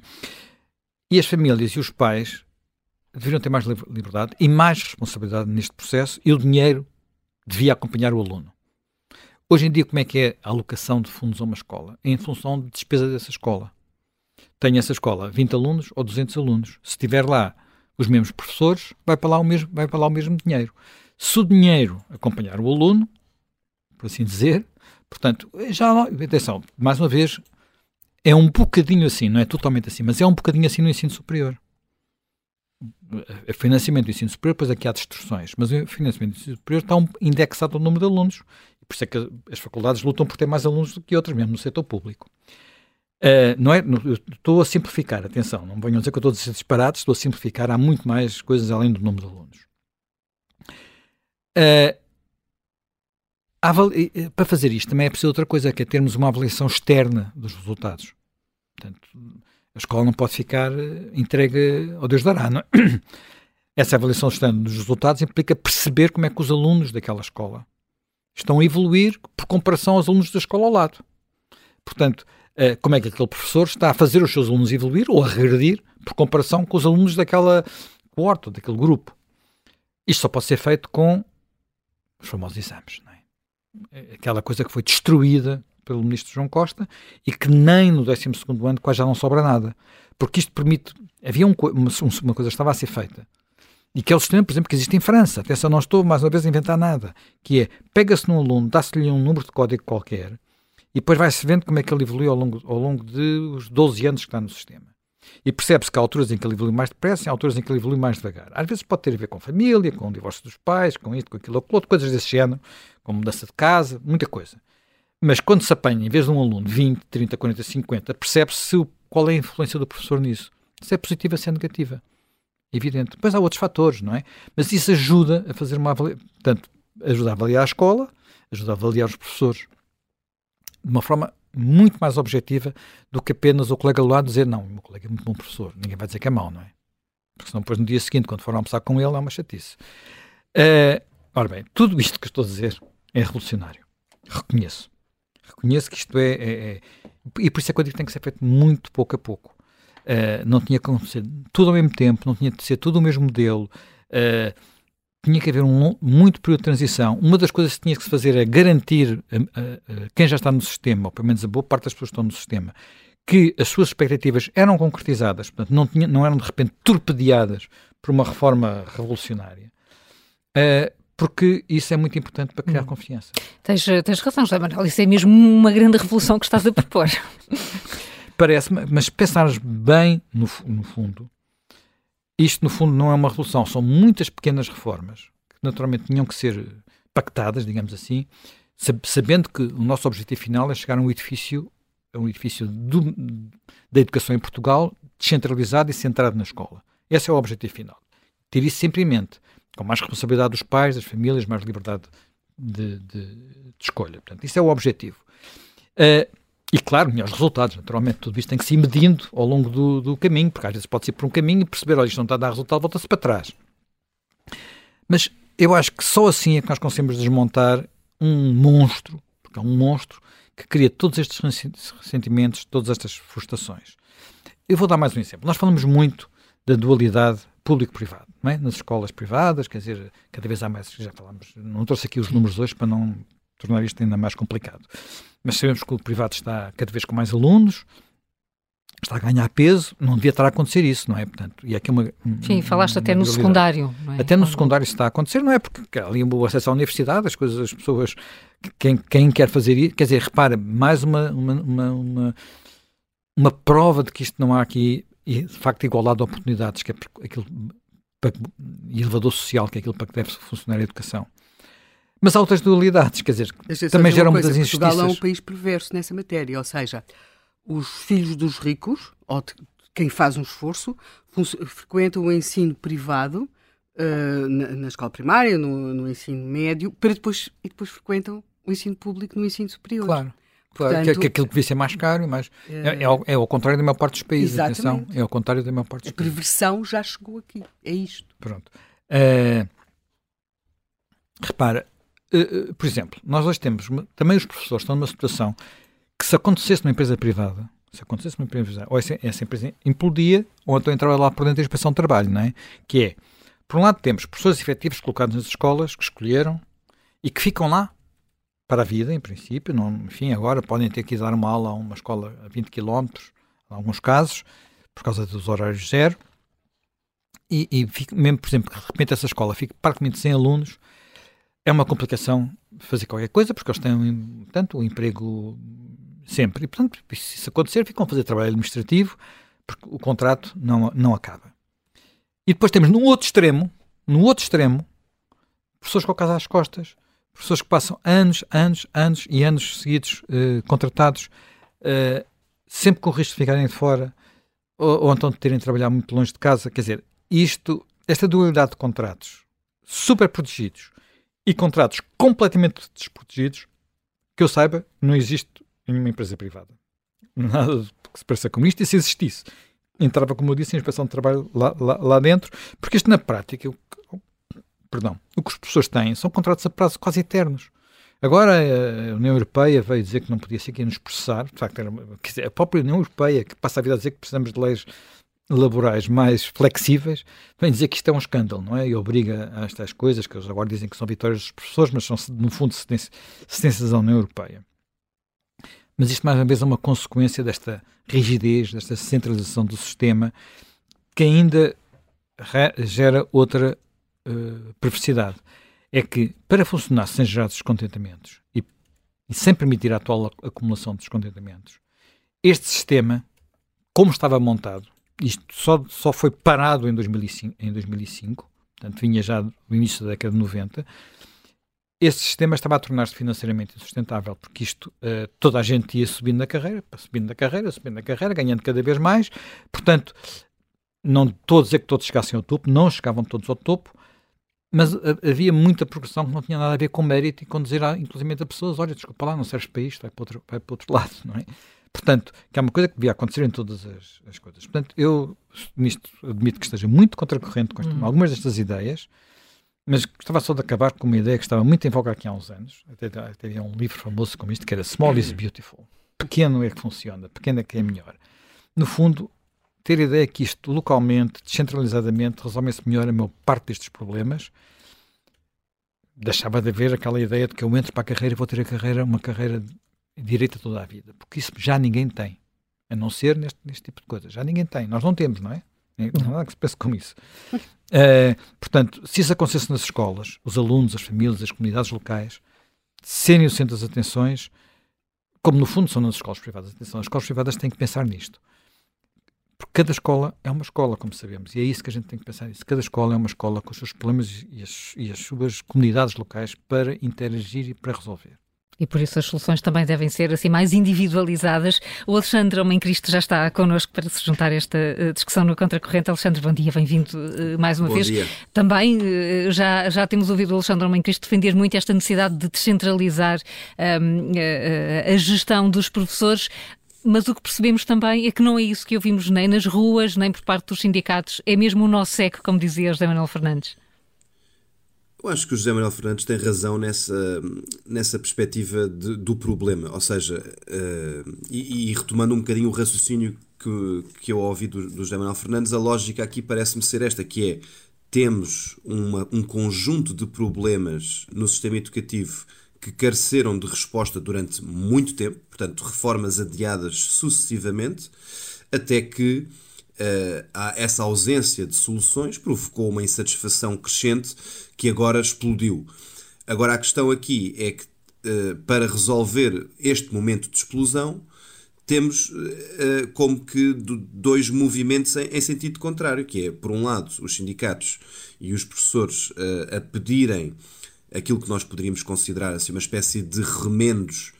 e as famílias e os pais deveriam ter mais liberdade e mais responsabilidade neste processo e o dinheiro devia acompanhar o aluno. Hoje em dia, como é que é a alocação de fundos a uma escola? É em função de despesa dessa escola. Tem essa escola 20 alunos ou 200 alunos. Se tiver lá os mesmos professores, vai para lá o mesmo, vai para lá o mesmo dinheiro. Se o dinheiro acompanhar o aluno, por assim dizer, portanto, já atenção, mais uma vez, é um bocadinho assim, não é totalmente assim, mas é um bocadinho assim no ensino superior o financiamento do ensino superior, depois aqui há distorções, mas o financiamento do ensino superior está indexado ao número de alunos. Por isso é que as faculdades lutam por ter mais alunos do que outras, mesmo no setor público. Uh, não é, estou a simplificar, atenção, não venham dizer que eu estou a dizer disparados, estou a simplificar, há muito mais coisas além do número de alunos. Uh, para fazer isto também é preciso outra coisa, que é termos uma avaliação externa dos resultados. Portanto, a escola não pode ficar entregue ao Deus dará. Não é? Essa avaliação dos resultados implica perceber como é que os alunos daquela escola estão a evoluir por comparação aos alunos da escola ao lado. Portanto, eh, como é que aquele professor está a fazer os seus alunos evoluir ou a regredir por comparação com os alunos daquela coorte, daquele grupo. Isto só pode ser feito com os famosos exames. É? é? Aquela coisa que foi destruída pelo ministro João Costa e que nem no 12 ano quase já não sobra nada. Porque isto permite. Havia um, uma, uma coisa que estava a ser feita e que é o sistema, por exemplo, que existe em França. Atenção, não estou mais uma vez a inventar nada. Que é, pega-se num aluno, dá-se-lhe um número de código qualquer e depois vai-se vendo como é que ele evolui ao longo, ao longo dos 12 anos que está no sistema. E percebe-se que há alturas em que ele evolui mais depressa e há alturas em que ele evolui mais devagar. Às vezes pode ter a ver com família, com o divórcio dos pais, com isto, com aquilo, com outro, coisas desse género, com mudança de casa, muita coisa. Mas quando se apanha, em vez de um aluno, 20, 30, 40, 50, percebe-se qual é a influência do professor nisso. Se é positiva, se é negativa. Evidente. Depois há outros fatores, não é? Mas isso ajuda a fazer uma avaliação. Portanto, ajuda a avaliar a escola, ajuda a avaliar os professores de uma forma muito mais objetiva do que apenas o colega do lado dizer não, o meu colega é muito bom professor. Ninguém vai dizer que é mau, não é? Porque senão depois no dia seguinte, quando for almoçar com ele, é uma chatice. Uh, ora bem, tudo isto que estou a dizer é revolucionário. Reconheço. Reconheço que isto é, é, é e por isso é que eu digo que tem que ser feito muito pouco a pouco. Uh, não tinha que acontecer tudo ao mesmo tempo, não tinha que ser tudo o mesmo modelo. Uh, tinha que haver um muito período de transição. Uma das coisas que tinha que se fazer é garantir a, a, a quem já está no sistema, ou pelo menos a boa parte das pessoas que estão no sistema, que as suas expectativas eram concretizadas, portanto, não, tinha, não eram de repente torpedeadas por uma reforma revolucionária. Uh, porque isso é muito importante para criar hum. confiança. Tens, tens razão, José Manuel, isso é mesmo uma grande revolução que estás a propor. Parece-me, mas pensares bem no, no fundo, isto, no fundo, não é uma revolução, são muitas pequenas reformas que naturalmente tinham que ser pactadas, digamos assim, sabendo que o nosso objetivo final é chegar a um edifício, a um edifício do, da educação em Portugal descentralizado e centrado na escola. Esse é o objetivo final. Ter isso sempre em mente, com mais responsabilidade dos pais, das famílias, mais liberdade de, de, de escolha. Portanto, isso é o objetivo. Uh, e claro, melhores resultados, naturalmente, tudo isto tem que se ir medindo ao longo do, do caminho, porque às vezes pode ser por um caminho e perceber, olha, isto não está a dar resultado, volta-se para trás. Mas eu acho que só assim é que nós conseguimos desmontar um monstro, porque é um monstro que cria todos estes ressentimentos, todas estas frustrações. Eu vou dar mais um exemplo. Nós falamos muito da dualidade público-privado, não é? Nas escolas privadas, quer dizer, cada vez há mais, já falamos, não trouxe aqui os números hoje para não tornar isto ainda mais complicado. Mas sabemos que o privado está cada vez com mais alunos, está a ganhar peso, não devia estar a acontecer isso, não é? Portanto, e aqui uma, Sim, falaste até no secundário. É? Até no secundário isso está a acontecer, não é? Porque ali o acesso à universidade, as coisas, as pessoas, quem, quem quer fazer isso, quer dizer, repara, mais uma, uma, uma, uma, uma prova de que isto não há aqui, e de facto, igualdade de oportunidades, que é aquilo, e elevador social, que é aquilo para que deve funcionar a educação. Mas há outras dualidades, quer dizer, também geram muitas injustiças. Portugal é um país perverso nessa matéria, ou seja, os filhos dos ricos, ou de quem faz um esforço, frequentam o ensino privado uh, na, na, escola primária, no, no, ensino médio, para depois, e depois frequentam o ensino público no ensino superior. Claro. Claro, Portanto, que, aquilo que devia ser mais caro, mas é, é, é, ao, é ao contrário da maior parte dos países. Atenção, é ao contrário da maior parte dos A perversão já chegou aqui. É isto. Pronto. Uh, repara, uh, por exemplo, nós hoje temos, também os professores estão numa situação que se acontecesse numa empresa privada, se acontecesse numa empresa privada, ou essa, essa empresa implodia, ou então entrava lá por dentro da inspeção de trabalho, não é? Que é, por um lado temos professores efetivos colocados nas escolas, que escolheram, e que ficam lá para a vida, em princípio, não, enfim, agora podem ter que dar uma aula a uma escola a 20 km, em alguns casos, por causa dos horários zero, e, e fico, mesmo, por exemplo, que de repente essa escola fique praticamente sem alunos, é uma complicação fazer qualquer coisa, porque eles têm, portanto, o um emprego sempre. E, portanto, se isso acontecer, ficam a fazer trabalho administrativo, porque o contrato não, não acaba. E depois temos no outro extremo, no outro extremo, pessoas com a casa às costas, pessoas que passam anos, anos, anos e anos seguidos uh, contratados uh, sempre com o risco de ficarem de fora, ou, ou então de terem de trabalhar muito longe de casa. Quer dizer, isto, esta dualidade de contratos super protegidos e contratos completamente desprotegidos, que eu saiba, não existe em nenhuma empresa privada. Nada que se pareça com isto, e se existisse, entrava, como eu disse, em inspeção de trabalho lá, lá, lá dentro, porque isto na prática, o, perdão, o que os professores têm são contratos a prazo quase eternos. Agora a União Europeia veio dizer que não podia ser que nos processar, de facto, era, a própria União Europeia, que passa a vida a dizer que precisamos de leis laborais mais flexíveis, vem dizer que isto é um escândalo, não é? E obriga a estas coisas, que eles agora dizem que são vitórias dos professores, mas são, no fundo, sentenças da União Europeia. Mas isto, mais uma vez, é uma consequência desta rigidez, desta centralização do sistema, que ainda gera outra uh, perversidade. É que, para funcionar sem gerar descontentamentos e, e sem permitir a atual acumulação de descontentamentos, este sistema, como estava montado, isto só, só foi parado em 2005, em 2005, portanto vinha já do início da década de 90, esse sistema estava a tornar-se financeiramente insustentável, porque isto, uh, toda a gente ia subindo na carreira, subindo na carreira, subindo na carreira, ganhando cada vez mais, portanto, não estou a dizer que todos chegassem ao topo, não chegavam todos ao topo, mas havia muita progressão que não tinha nada a ver com mérito e com dizer, ah, inclusive a pessoas, olha, desculpa lá, não serves para isto, vai para outro, vai para outro lado, não é? Portanto, que é uma coisa que devia acontecer em todas as, as coisas. Portanto, eu nisto admito que esteja muito contracorrente com uhum. algumas destas ideias, mas gostava só de acabar com uma ideia que estava muito em voga aqui há uns anos. Até, até havia um livro famoso como isto, que era Small is Beautiful. Pequeno é que funciona, pequeno é que é melhor. No fundo, ter a ideia que isto localmente, descentralizadamente, resolve-se melhor a maior parte destes problemas, deixava de haver aquela ideia de que eu entro para a carreira e vou ter a carreira, uma carreira direita toda a vida, porque isso já ninguém tem, a não ser neste, neste tipo de coisa. Já ninguém tem, nós não temos, não é? Não há nada que se pense com isso. Uh, portanto, se isso acontecesse nas escolas, os alunos, as famílias, as comunidades locais, serem o centro das atenções, como no fundo são nas escolas privadas. Atenção, as escolas privadas têm que pensar nisto. Porque cada escola é uma escola, como sabemos, e é isso que a gente tem que pensar nisso. Cada escola é uma escola com os seus problemas e as, e as suas comunidades locais para interagir e para resolver. E por isso as soluções também devem ser assim mais individualizadas. O Alexandre Homem Cristo já está connosco para se juntar a esta uh, discussão no Contracorrente. Alexandre, bom dia, bem-vindo uh, mais uma bom vez. Dia. Também uh, já, já temos ouvido o Alexandre Homem Cristo defender muito esta necessidade de descentralizar um, ehm, a gestão dos professores mas o que percebemos também é que não é isso que ouvimos nem nas ruas, nem por parte dos sindicatos, é mesmo o nosso seco, como dizia José Manuel Fernandes. Eu acho que o José Manuel Fernandes tem razão nessa, nessa perspectiva de, do problema, ou seja, uh, e, e, retomando um bocadinho o raciocínio que, que eu ouvi do, do José Manuel Fernandes, a lógica aqui parece-me ser esta, que é, temos uma, um conjunto de problemas no sistema educativo que careceram de resposta durante muito tempo, portanto, reformas adiadas sucessivamente, até que uh, essa ausência de soluções provocou uma insatisfação crescente que agora explodiu. Agora, a questão aqui é que, uh, para resolver este momento de explosão, temos uh, como que dois movimentos em, em, sentido contrário, que é, por um lado, os sindicatos e os professores a pedirem aquilo que nós poderíamos considerar assim, uma espécie de remendos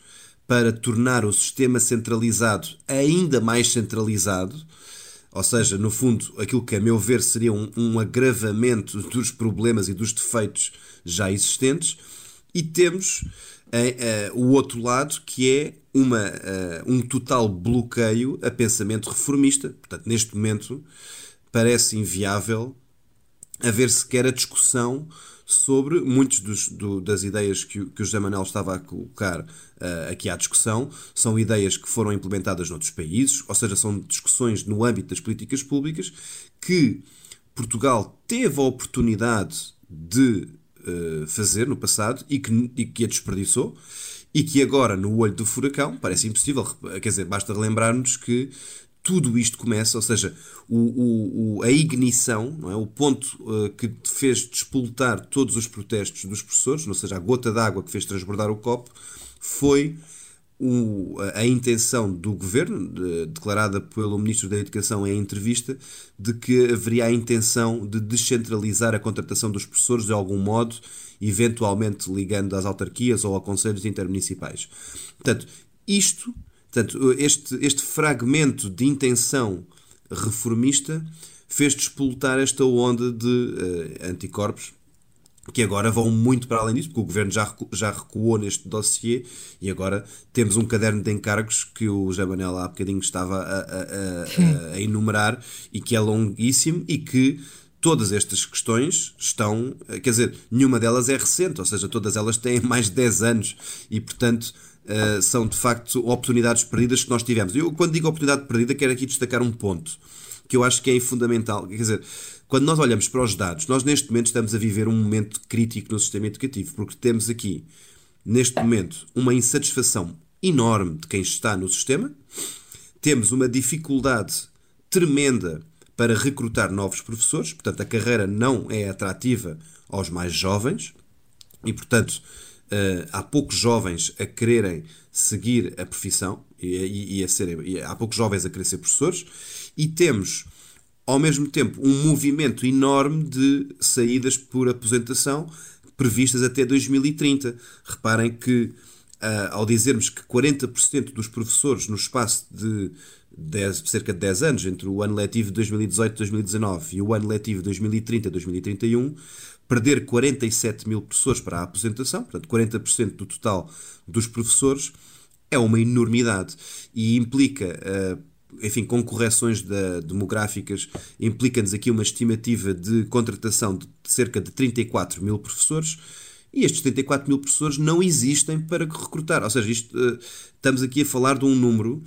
para tornar o sistema centralizado ainda mais centralizado, ou seja, no fundo, aquilo que a meu ver seria um, um agravamento dos problemas e dos defeitos já existentes, e temos uh, uh, o outro lado que é uma, uh, um total bloqueio a pensamento reformista. Portanto, neste momento parece inviável haver sequer a discussão sobre muitas das ideias que, que o José Manuel estava a colocar uh, aqui à discussão. São ideias que foram implementadas noutros países, ou seja, são discussões no âmbito das políticas públicas que Portugal teve a oportunidade de uh, fazer no passado e que, e que a desperdiçou e que agora, no olho do furacão, parece impossível. Quer dizer, basta relembrar-nos que tudo isto começa, ou seja, o, o, a ignição, é? o ponto uh, que fez despoltar todos os protestos dos professores, ou seja, a gota d'água que fez transbordar o copo, foi o, a, a intenção do governo, de, declarada pelo Ministro da Educação em entrevista, de que haveria a intenção de descentralizar a contratação dos professores de algum modo, eventualmente ligando às autarquias ou a conselhos intermunicipais. Portanto, isto Portanto, este, este fragmento de intenção reformista fez despoltar esta onda de uh, anticorpos que agora vão muito para além disso, porque o governo já, recu já recuou neste dossiê e agora temos um caderno de encargos que o José Manel há bocadinho estava a, a, a, a, enumerar e que é longuíssimo e que todas estas questões estão, quer dizer, nenhuma delas é recente, ou seja, todas elas têm mais de 10 anos e, portanto, uh, são de facto oportunidades perdidas que nós tivemos. Eu, quando digo oportunidade perdida, quero aqui destacar um ponto que eu acho que é fundamental. Quer dizer, quando nós olhamos para os dados, nós neste momento estamos a viver um momento crítico no sistema educativo, porque temos aqui, neste momento, uma insatisfação enorme de quem está no sistema, temos uma dificuldade tremenda para recrutar novos professores, portanto, a carreira não é atrativa aos mais jovens e, portanto, uh, há poucos jovens a quererem seguir a profissão e, e, a serem, e há poucos jovens a querer ser professores e temos ao mesmo tempo um movimento enorme de saídas por aposentação previstas até 2030. Reparem que Uh, ao dizermos que 40% dos professores no espaço de 10, cerca de 10 anos, entre o ano letivo de 2018-2019 e o ano letivo 2030-2031, perder 47 mil professores para a aposentação, portanto 40% do total dos professores, é uma enormidade e implica, uh, enfim, com correções da, demográficas, implica-nos aqui uma estimativa de contratação de cerca de 34 mil professores e estes 74 mil professores não existem para recrutar. Ou seja, isto, uh, estamos aqui a falar de um número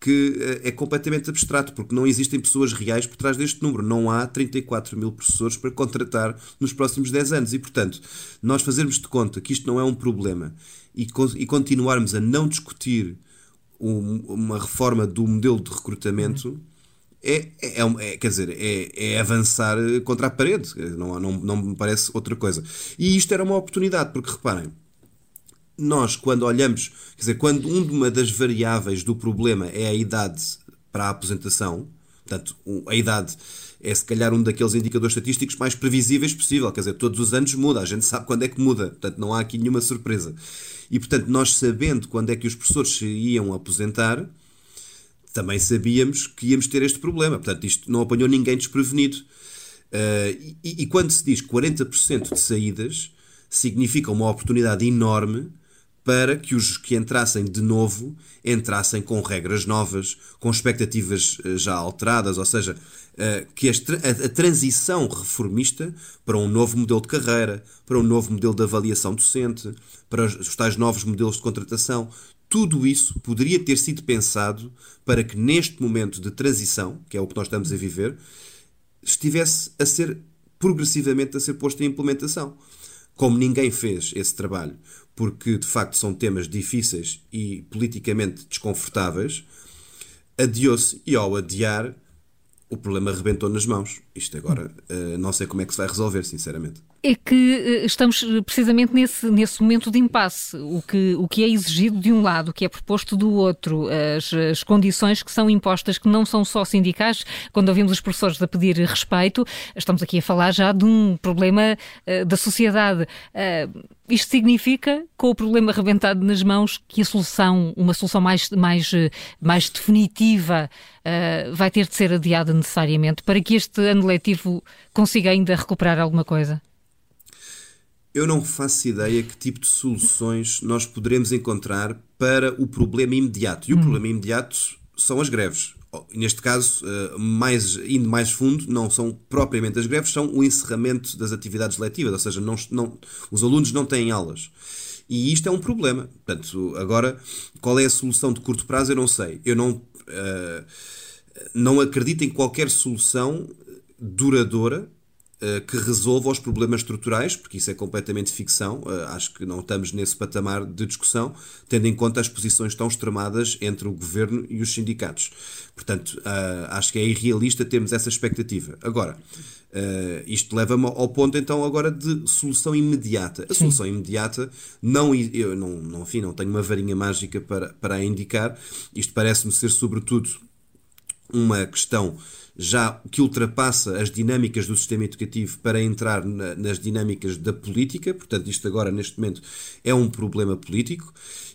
que uh, é completamente abstrato, porque não existem pessoas reais por trás deste número. Não há 34 mil professores para contratar nos próximos 10 anos. E, portanto, nós fazermos de conta que isto não é um problema e, e continuarmos a não discutir um, uma reforma do modelo de recrutamento. Uhum é, é, é, quer dizer, é, é, avançar contra a parede, não, não, não me parece outra coisa. E isto era uma oportunidade, porque reparem, nós quando olhamos, quer dizer, quando uma das variáveis do problema é a idade para a aposentação, portanto, a idade é se calhar um daqueles indicadores estatísticos mais previsíveis possível, quer dizer, todos os anos muda, a gente sabe quando é que muda, portanto não há aqui nenhuma surpresa. E portanto, nós sabendo quando é que os professores se iam aposentar, também sabíamos que íamos ter este problema. Portanto, isto não apanhou ninguém desprevenido. Uh, e, e, quando se diz 40% de saídas, significa uma oportunidade enorme para que os que entrassem de novo entrassem com regras novas, com expectativas uh, já alteradas, ou seja, uh, que a, transição reformista para um novo modelo de carreira, para um novo modelo de avaliação docente, para os tais novos modelos de contratação, tudo isso poderia ter sido pensado para que neste momento de transição, que é o que nós estamos a viver, estivesse a ser progressivamente a ser posto em implementação. Como ninguém fez esse trabalho, porque de facto são temas difíceis e politicamente desconfortáveis, adiou-se e ao adiar o problema rebentou nas mãos. Isto agora uh, não sei como é que se vai resolver, sinceramente é que eh, estamos eh, precisamente nesse, nesse momento de impasse. O que, o que é exigido de um lado, o que é proposto do outro, as, as condições que são impostas, que não são só sindicais. Quando ouvimos os professores a pedir respeito, estamos aqui a falar já de um problema uh, da sociedade. Uh, isto significa, com o problema arrebentado nas mãos, que a solução, uma solução mais, mais, mais definitiva, uh, vai ter de ser adiada necessariamente para que este ano letivo consiga ainda recuperar alguma coisa? Eu não faço ideia que tipo de soluções nós poderemos encontrar para o problema imediato. E o hum. problema imediato são as greves. Neste caso, eh, mais, indo mais fundo, não são propriamente as greves, são o encerramento das atividades letivas, ou seja, não, não, os alunos não têm aulas. E isto é um problema. Portanto, agora, qual é a solução de curto prazo, eu não sei. Eu não, uh, não acredito em qualquer solução duradoura que resolva os problemas estruturais, porque isso é completamente ficção, uh, acho que não estamos nesse patamar de discussão, tendo em conta as posições tão extremadas entre o governo e os sindicatos. Portanto, uh, acho que é irrealista termos essa expectativa. Agora, isto leva-me ao ponto então agora de solução imediata. A Sim. solução imediata, não, eu não, não, enfim, não tenho uma varinha mágica para, para indicar, isto parece-me ser sobretudo uma questão já que ultrapassa as dinâmicas do sistema educativo para entrar na, nas dinâmicas da política, portanto, isto agora, neste momento, é um problema político.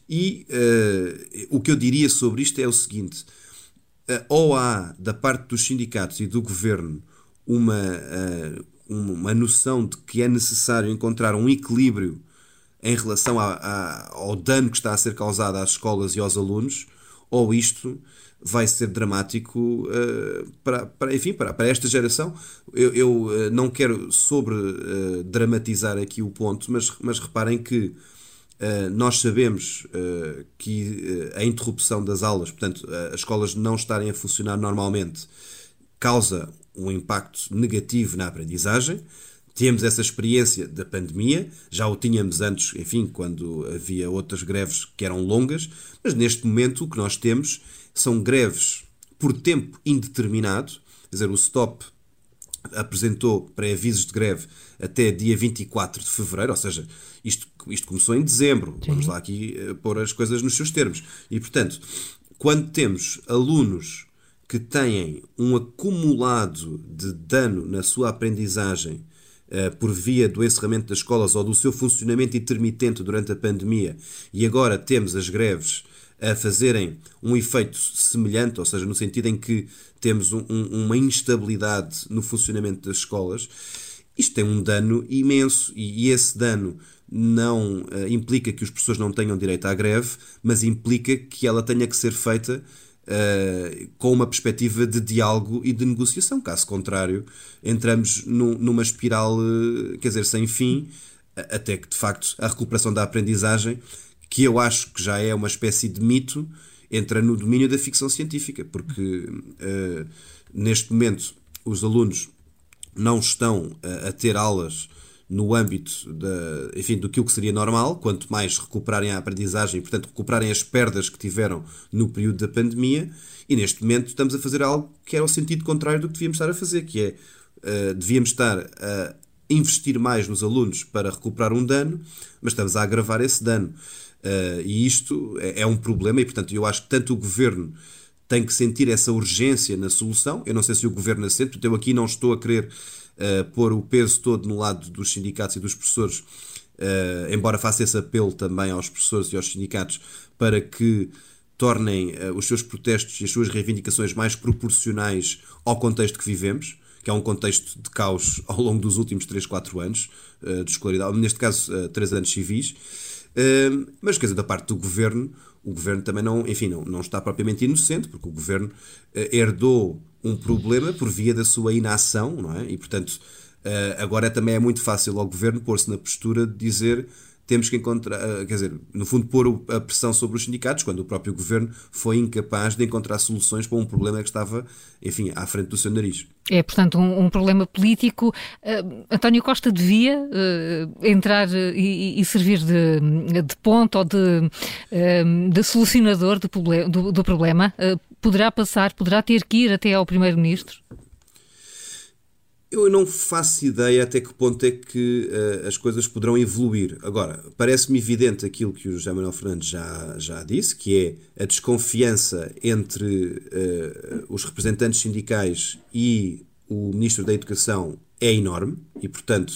E uh, o que eu diria sobre isto é o seguinte: uh, ou há, da parte dos sindicatos e do governo, uma, uh, uma noção de que é necessário encontrar um equilíbrio em relação a, a, ao dano que está a ser causado às escolas e aos alunos, ou isto vai ser dramático uh, para, para, enfim, para, para esta geração. Eu, eu uh, não quero sobre uh, dramatizar aqui o ponto, mas, mas reparem que nós sabemos que a interrupção das aulas, portanto, as escolas não estarem a funcionar normalmente, causa um impacto negativo na aprendizagem. Temos essa experiência da pandemia, já o tínhamos antes, enfim, quando havia outras greves que eram longas, mas neste momento o que nós temos são greves por tempo indeterminado, quer dizer, o STOP apresentou pré-avisos de greve até dia 24 de fevereiro, ou seja, isto, isto começou em dezembro, Sim. vamos lá aqui uh, pôr as coisas nos seus termos. E, portanto, quando temos alunos que têm um acumulado de dano na sua aprendizagem uh, por via do encerramento das escolas ou do seu funcionamento intermitente durante a pandemia, e agora temos as greves a fazerem um efeito semelhante, ou seja, no sentido em que temos um, um, uma instabilidade no funcionamento das escolas, isto tem um dano imenso e, e esse dano não uh, implica que os professores não tenham direito à greve, mas implica que ela tenha que ser feita uh, com uma perspectiva de diálogo e de negociação. Caso contrário, entramos numa espiral, uh, quer dizer, sem fim, até que de facto a recuperação da aprendizagem que eu acho que já é uma espécie de mito, entra no domínio da ficção científica, porque uh, neste momento os alunos não estão a, a ter aulas no âmbito da, enfim, do que seria normal, quanto mais recuperarem a aprendizagem portanto, recuperarem as perdas que tiveram no período da pandemia, e neste momento estamos a fazer algo que é o sentido contrário do que devíamos estar a fazer, que é, uh, devíamos estar a investir mais nos alunos para recuperar um dano, mas estamos a agravar esse dano. Uh, e isto é, é, um problema, e portanto eu acho que tanto o governo tem que sentir essa urgência na solução. Eu não sei se o governo assente, portanto eu aqui não estou a querer uh, pôr o peso todo no lado dos sindicatos e dos professores, uh, embora faça esse apelo também aos professores e aos sindicatos para que tornem os seus protestos e as suas reivindicações mais proporcionais ao contexto que vivemos que é um contexto de caos ao longo dos últimos 3, 4 anos de escolaridade, neste caso 3 anos civis, mas, quer dizer, da parte do governo, o governo também não, enfim, não, não está propriamente inocente, porque o governo uh, herdou um problema por via da sua inação, não é? E, portanto, uh, agora também é muito fácil ao governo pôr-se na postura de dizer temos que encontrar, eh, quer dizer, no fundo, pôr a pressão sobre os sindicatos, quando o próprio governo foi incapaz de encontrar soluções para um problema que estava, enfim, à frente do seu nariz. É, portanto, um, um problema político. Uh, António Costa devia uh, entrar e, e, servir de, de ponto ou de, de solucionador do, do, do problema. poderá passar, poderá ter que ir até ao Primeiro-Ministro? Eu não faço ideia até que ponto é que uh, as coisas poderão evoluir. Agora, parece-me evidente aquilo que o José Manuel Fernandes já, já disse, que é a desconfiança entre uh, os representantes sindicais e o Ministro da Educação é enorme e, portanto,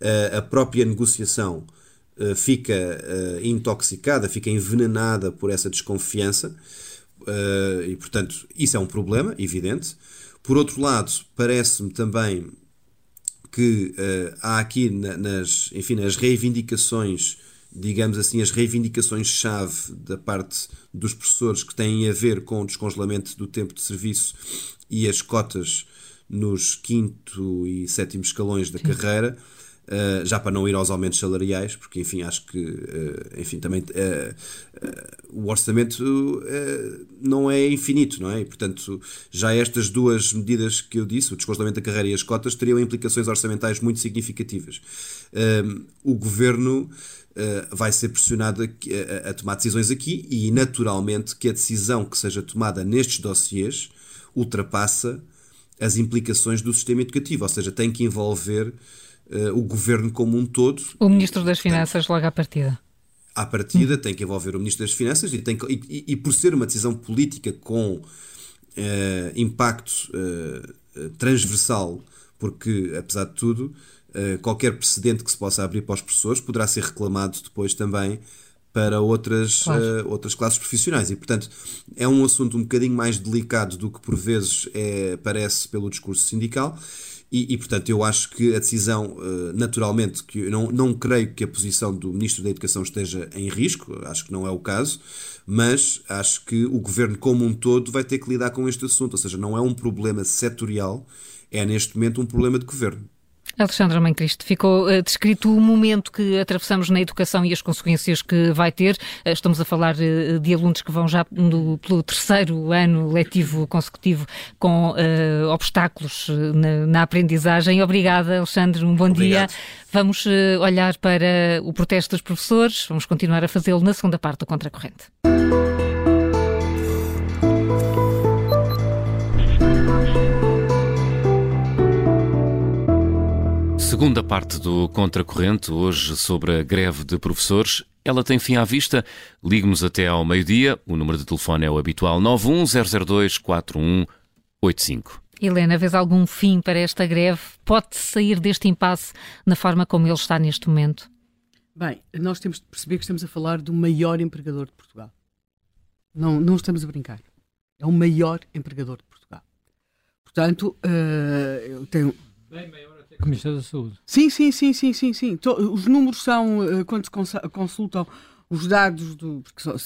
uh, a própria negociação fica intoxicada, fica envenenada por essa desconfiança e, portanto, isso é um problema, evidente. Por outro lado, parece-me também que uh, há aqui na, nas, enfim, nas reivindicações, digamos assim, as reivindicações-chave da parte dos professores que têm a ver com o descongelamento do tempo de serviço e as cotas nos quinto e sétimo escalões da Sim. carreira Uh, já para não ir aos aumentos salariais, porque enfim, acho que uh, enfim, também uh, o orçamento não é infinito, não é? E, portanto, já estas duas medidas que eu disse, o descongelamento da carreira e as cotas, teriam implicações orçamentais muito significativas. o governo vai ser pressionado a, a, tomar decisões aqui e, naturalmente, que a decisão que seja tomada nestes dossiês ultrapassa as implicações do sistema educativo, ou seja, tem que envolver o governo como um todo. O Ministro das Finanças logo à partida. À partida tem que envolver o Ministro das Finanças e, tem e, e, por ser uma decisão política com uh, impacto uh, transversal, porque, apesar de tudo, qualquer precedente que se possa abrir para os professores poderá ser reclamado depois também para outras, claro. outras classes profissionais. E, portanto, é um assunto um bocadinho mais delicado do que por vezes é, parece pelo discurso sindical. E, e, portanto, eu acho que a decisão, naturalmente, que eu não, não creio que a posição do Ministro da Educação esteja em risco, acho que não é o caso, mas acho que o governo como um todo vai ter que lidar com este assunto, ou seja, não é um problema setorial, é neste momento um problema de governo. Alexandra Mãe Cristo, ficou uh, descrito o momento que atravessamos na educação e as consequências que vai ter. Uh, estamos a falar uh, de alunos que vão já no, pelo terceiro ano letivo consecutivo com obstáculos na, na, aprendizagem. Obrigada, Alexandre, um bom Obrigado. dia. Vamos olhar para o protesto dos professores, vamos continuar a fazê-lo na segunda parte do Contracorrente. Segunda parte do Contracorrente, hoje sobre a greve de professores. Ela tem fim à vista. Ligue-nos até ao meio-dia. O número de telefone é o habitual 910024185. Helena, vês algum fim para esta greve? Pode sair deste impasse na forma como ele está neste momento? Bem, nós temos de perceber que estamos a falar do maior empregador de Portugal. Não, não estamos a brincar. É o maior empregador de Portugal. Portanto, uh, eu tenho. Bem maior Ministério da Saúde. Sim, sim, sim, sim, sim, sim. Os números são, eh, quando se consultam os dados, do, porque são,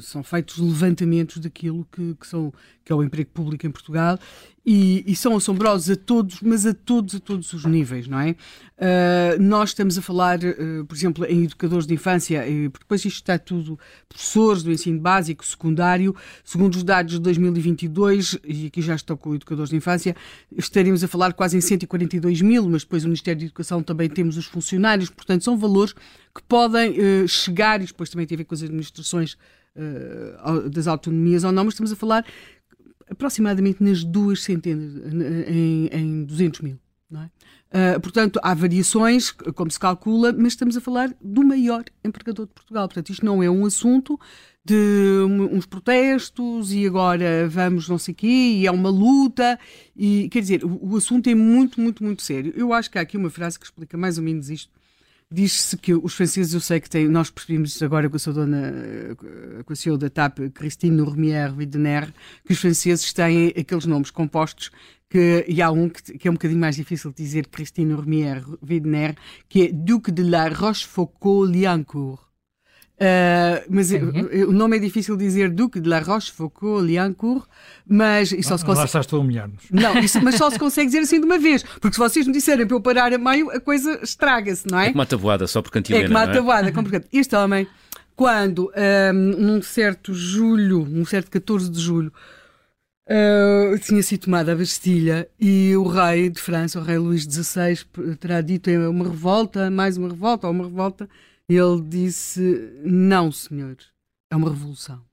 são feitos levantamentos daquilo que, que, são, que é o emprego público em Portugal e, e, são assombrosos a todos, mas a todos, a todos os níveis, não é? Uh, nós estamos a falar, uh, por exemplo, em educadores de infância, e depois isto está tudo, professores do ensino básico, secundário, segundo os dados de 2022, e aqui já estou com educadores de infância, estaríamos a falar quase em 142 mil, mas depois o Ministério da Educação também temos os funcionários, portanto são valores que podem uh, chegar, e depois também tem a ver com as administrações das autonomias ou não, mas estamos a falar aproximadamente nas duas centenas, em, em 200 mil. É? Uh, portanto, há variações, como se calcula, mas estamos a falar do maior empregador de Portugal. Portanto, isto não é um assunto de uns protestos e agora vamos não sei o quê, e é uma luta. E, quer dizer, o, o assunto é muito, muito, muito sério. Eu acho que há aqui uma frase que explica mais ou menos isto Diz-se que os franceses, eu sei que têm, nós percebemos agora com a sua dona, com a CEO da TAP, Christine Nourmière Widener, que os franceses têm aqueles nomes compostos que, e há um que, que, é um bocadinho mais difícil de dizer, Christine Nourmière Widener, que é Duc de la Rochefoucauld-Liancourt. Uh, mas uhum. o nome é difícil de dizer Duque de la Rochefoucauld-Liancourt, mas e só se consegue... Lá estás tu a humilhar-nos. Não, isso, mas só se consegue dizer assim de uma vez, porque se vocês me disserem para eu parar a meio, a coisa estraga-se, não é? É como a tabuada, só por cantilena, É como a tabuada, é? Este homem, quando, um, num certo julho, num certo 14 de julho, Uh, tinha sido tomada a Bastilha e o rei de França, o rei Luís XVI, terá dito é uma revolta, mais uma revolta, ou uma revolta, ele disse: Não, senhor, é uma revolução.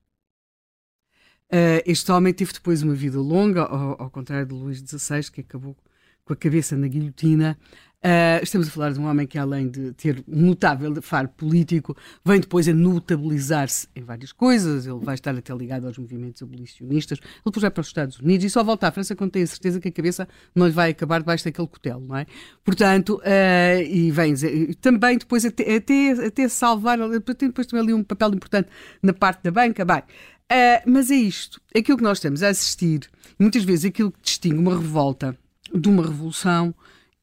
Uh, este homem teve depois uma vida longa, ao, ao contrário de Luís XVI, que acabou com a cabeça na guilhotina. Uh, estamos a falar de um homem que, além de ter um notável faro político, vem depois a notabilizar-se em várias coisas. Ele vai estar até ligado aos movimentos abolicionistas. Ele depois vai para os Estados Unidos e só volta à França quando tem a certeza que a cabeça não lhe vai acabar debaixo daquele cutelo, não é? Portanto, uh, e vem também depois até, até, até salvar, depois também ali um papel importante na parte da banca. Bem, uh, mas é isto. Aquilo que nós estamos a assistir, muitas vezes aquilo que distingue uma revolta de uma revolução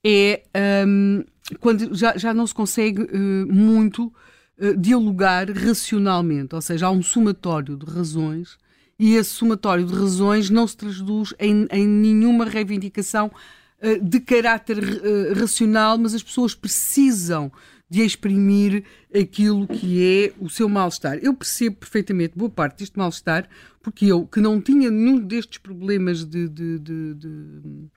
é um, quando já, já não se consegue uh, muito uh, dialogar racionalmente, ou seja, há um somatório de razões e esse somatório de razões não se traduz em, em nenhuma reivindicação uh, de caráter racional, mas as pessoas precisam de exprimir aquilo que é o seu mal-estar. Eu percebo perfeitamente boa parte deste mal-estar, porque eu, que não tinha nenhum destes problemas de, de, de, de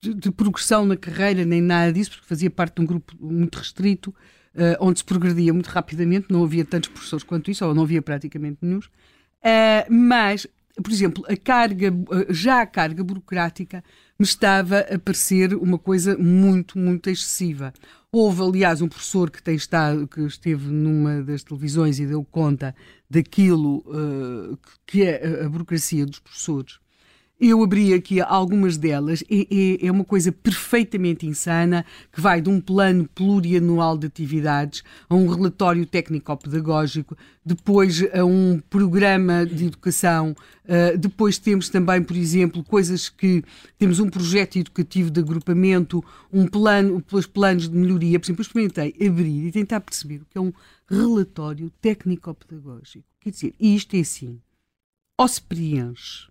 de, de, progressão na carreira, nem nada disso, porque fazia parte de um grupo muito restrito, uh, onde se progredia muito rapidamente, não havia tantos professores quanto isso, ou não havia praticamente nenhum. Uh, mas, por exemplo, a carga, uh, já a carga burocrática me estava a parecer uma coisa muito, muito excessiva. Houve, aliás, um professor que, tem estado, que esteve numa das televisões e deu conta daquilo uh, que é a burocracia dos professores eu abri aqui algumas delas. É, é, uma coisa perfeitamente insana que vai de um plano plurianual de atividades a um relatório técnico-pedagógico, depois a um programa de educação. Uh, depois temos também, por exemplo, coisas que temos um projeto educativo de agrupamento, um plano, os planos de melhoria. Por exemplo, eu experimentei abrir e tentar perceber o que é um relatório técnico-pedagógico. Quer dizer, isto é assim. Ou se preenche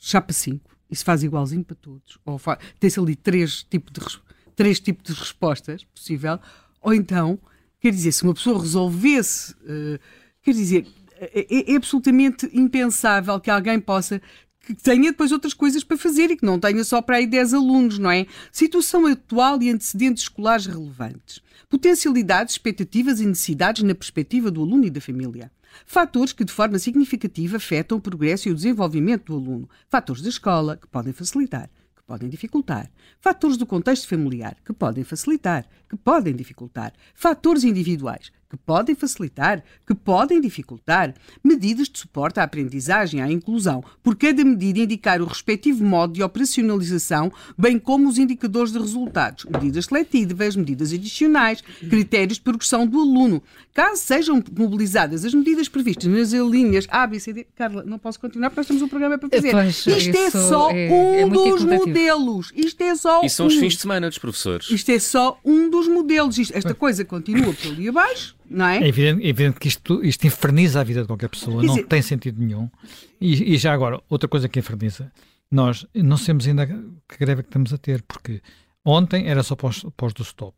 chapa 5, isso faz igualzinho para todos, ou tem-se ali três tipos, de, três tipos de respostas possível, ou então, quer dizer, se uma pessoa resolvesse, uh, quer dizer, é, é, é, absolutamente impensável que alguém possa que tenha depois outras coisas para fazer e que não tenha só para aí 10 alunos, não é? Situação atual e antecedentes escolares relevantes. Potencialidades, expectativas e necessidades na perspectiva do aluno e da família. Fatores que de forma significativa afetam o progresso e o desenvolvimento do aluno. Fatores da escola, que podem facilitar, que podem dificultar. Fatores do contexto familiar, que podem facilitar, que podem dificultar. Fatores individuais, que podem facilitar, que podem dificultar, medidas de suporte à aprendizagem, à inclusão, por cada medida indicar o respectivo modo de operacionalização, bem como os indicadores de resultados, medidas seletivas, medidas adicionais, critérios de progressão do aluno. Caso sejam mobilizadas as medidas previstas nas linhas A, B, C, D. Carla, não posso continuar porque nós temos um programa para fazer. Pois, Isto é só é, um é dos modelos. Isto é só E são um. os fins de semana dos professores. Isto é só um dos modelos. Isto, esta coisa continua por ali abaixo não é? É evidente, é evidente que isto, isto inferniza a vida de qualquer pessoa, não tem sentido nenhum. E, e, já agora, outra coisa que inferniza, nós não sabemos ainda que greve é que estamos a ter, porque ontem era só pós, pós do stop.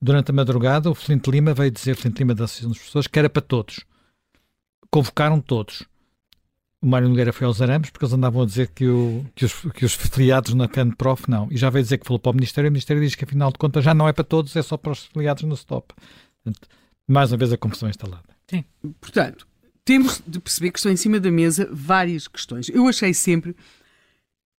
Durante a madrugada, o Flint Lima veio dizer, Flint Lima da Associação dos Professores, que era para todos. Convocaram todos. O Mário Nogueira foi aos arames porque eles andavam a dizer que, o, que, os, que os filiados na CAN-PROF não. E já veio dizer que falou para o Ministério e o Ministério diz que afinal de contas já não é para todos, é só para os filiados no stop. Portanto, mais uma vez a confusão instalada. Sim. Portanto, temos de perceber que estão em cima da mesa várias questões. Eu achei sempre,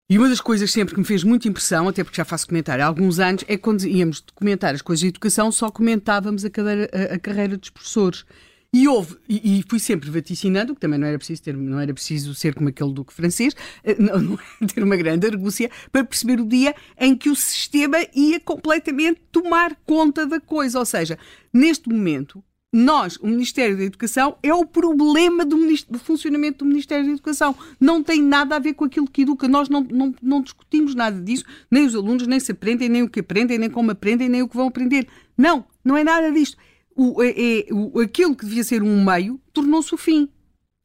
e uma das coisas sempre que me fez muita impressão, até porque já faço comentário há alguns anos, é quando íamos comentar as coisas de educação, só comentávamos a, cadeira, a, a carreira dos professores. E houve, e, e, fui sempre vaticinando, que também não era preciso ter, não era preciso ser como aquele duque francês, eh, não, não ter uma grande argúcia, para perceber o dia em que o sistema ia completamente tomar conta da coisa. Ou seja, neste momento, nós, o Ministério da Educação, é o problema do, do, funcionamento do Ministério da Educação. Não tem nada a ver com aquilo que educa. Nós não, não, não discutimos nada disso. Nem os alunos nem se aprendem, nem o que aprendem, nem como aprendem, nem o que vão aprender. Não, não é nada disto o, é, é, o, aquilo que devia ser um meio tornou-se o fim.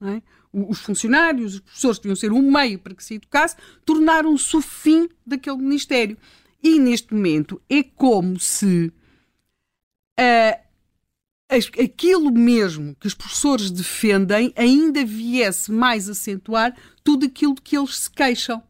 É? Os funcionários, os professores que deviam ser um meio para que se educasse, tornaram-se o fim daquele Ministério. E neste momento é como se uh, aquilo mesmo que os professores defendem ainda viesse mais acentuar tudo aquilo de que eles se queixam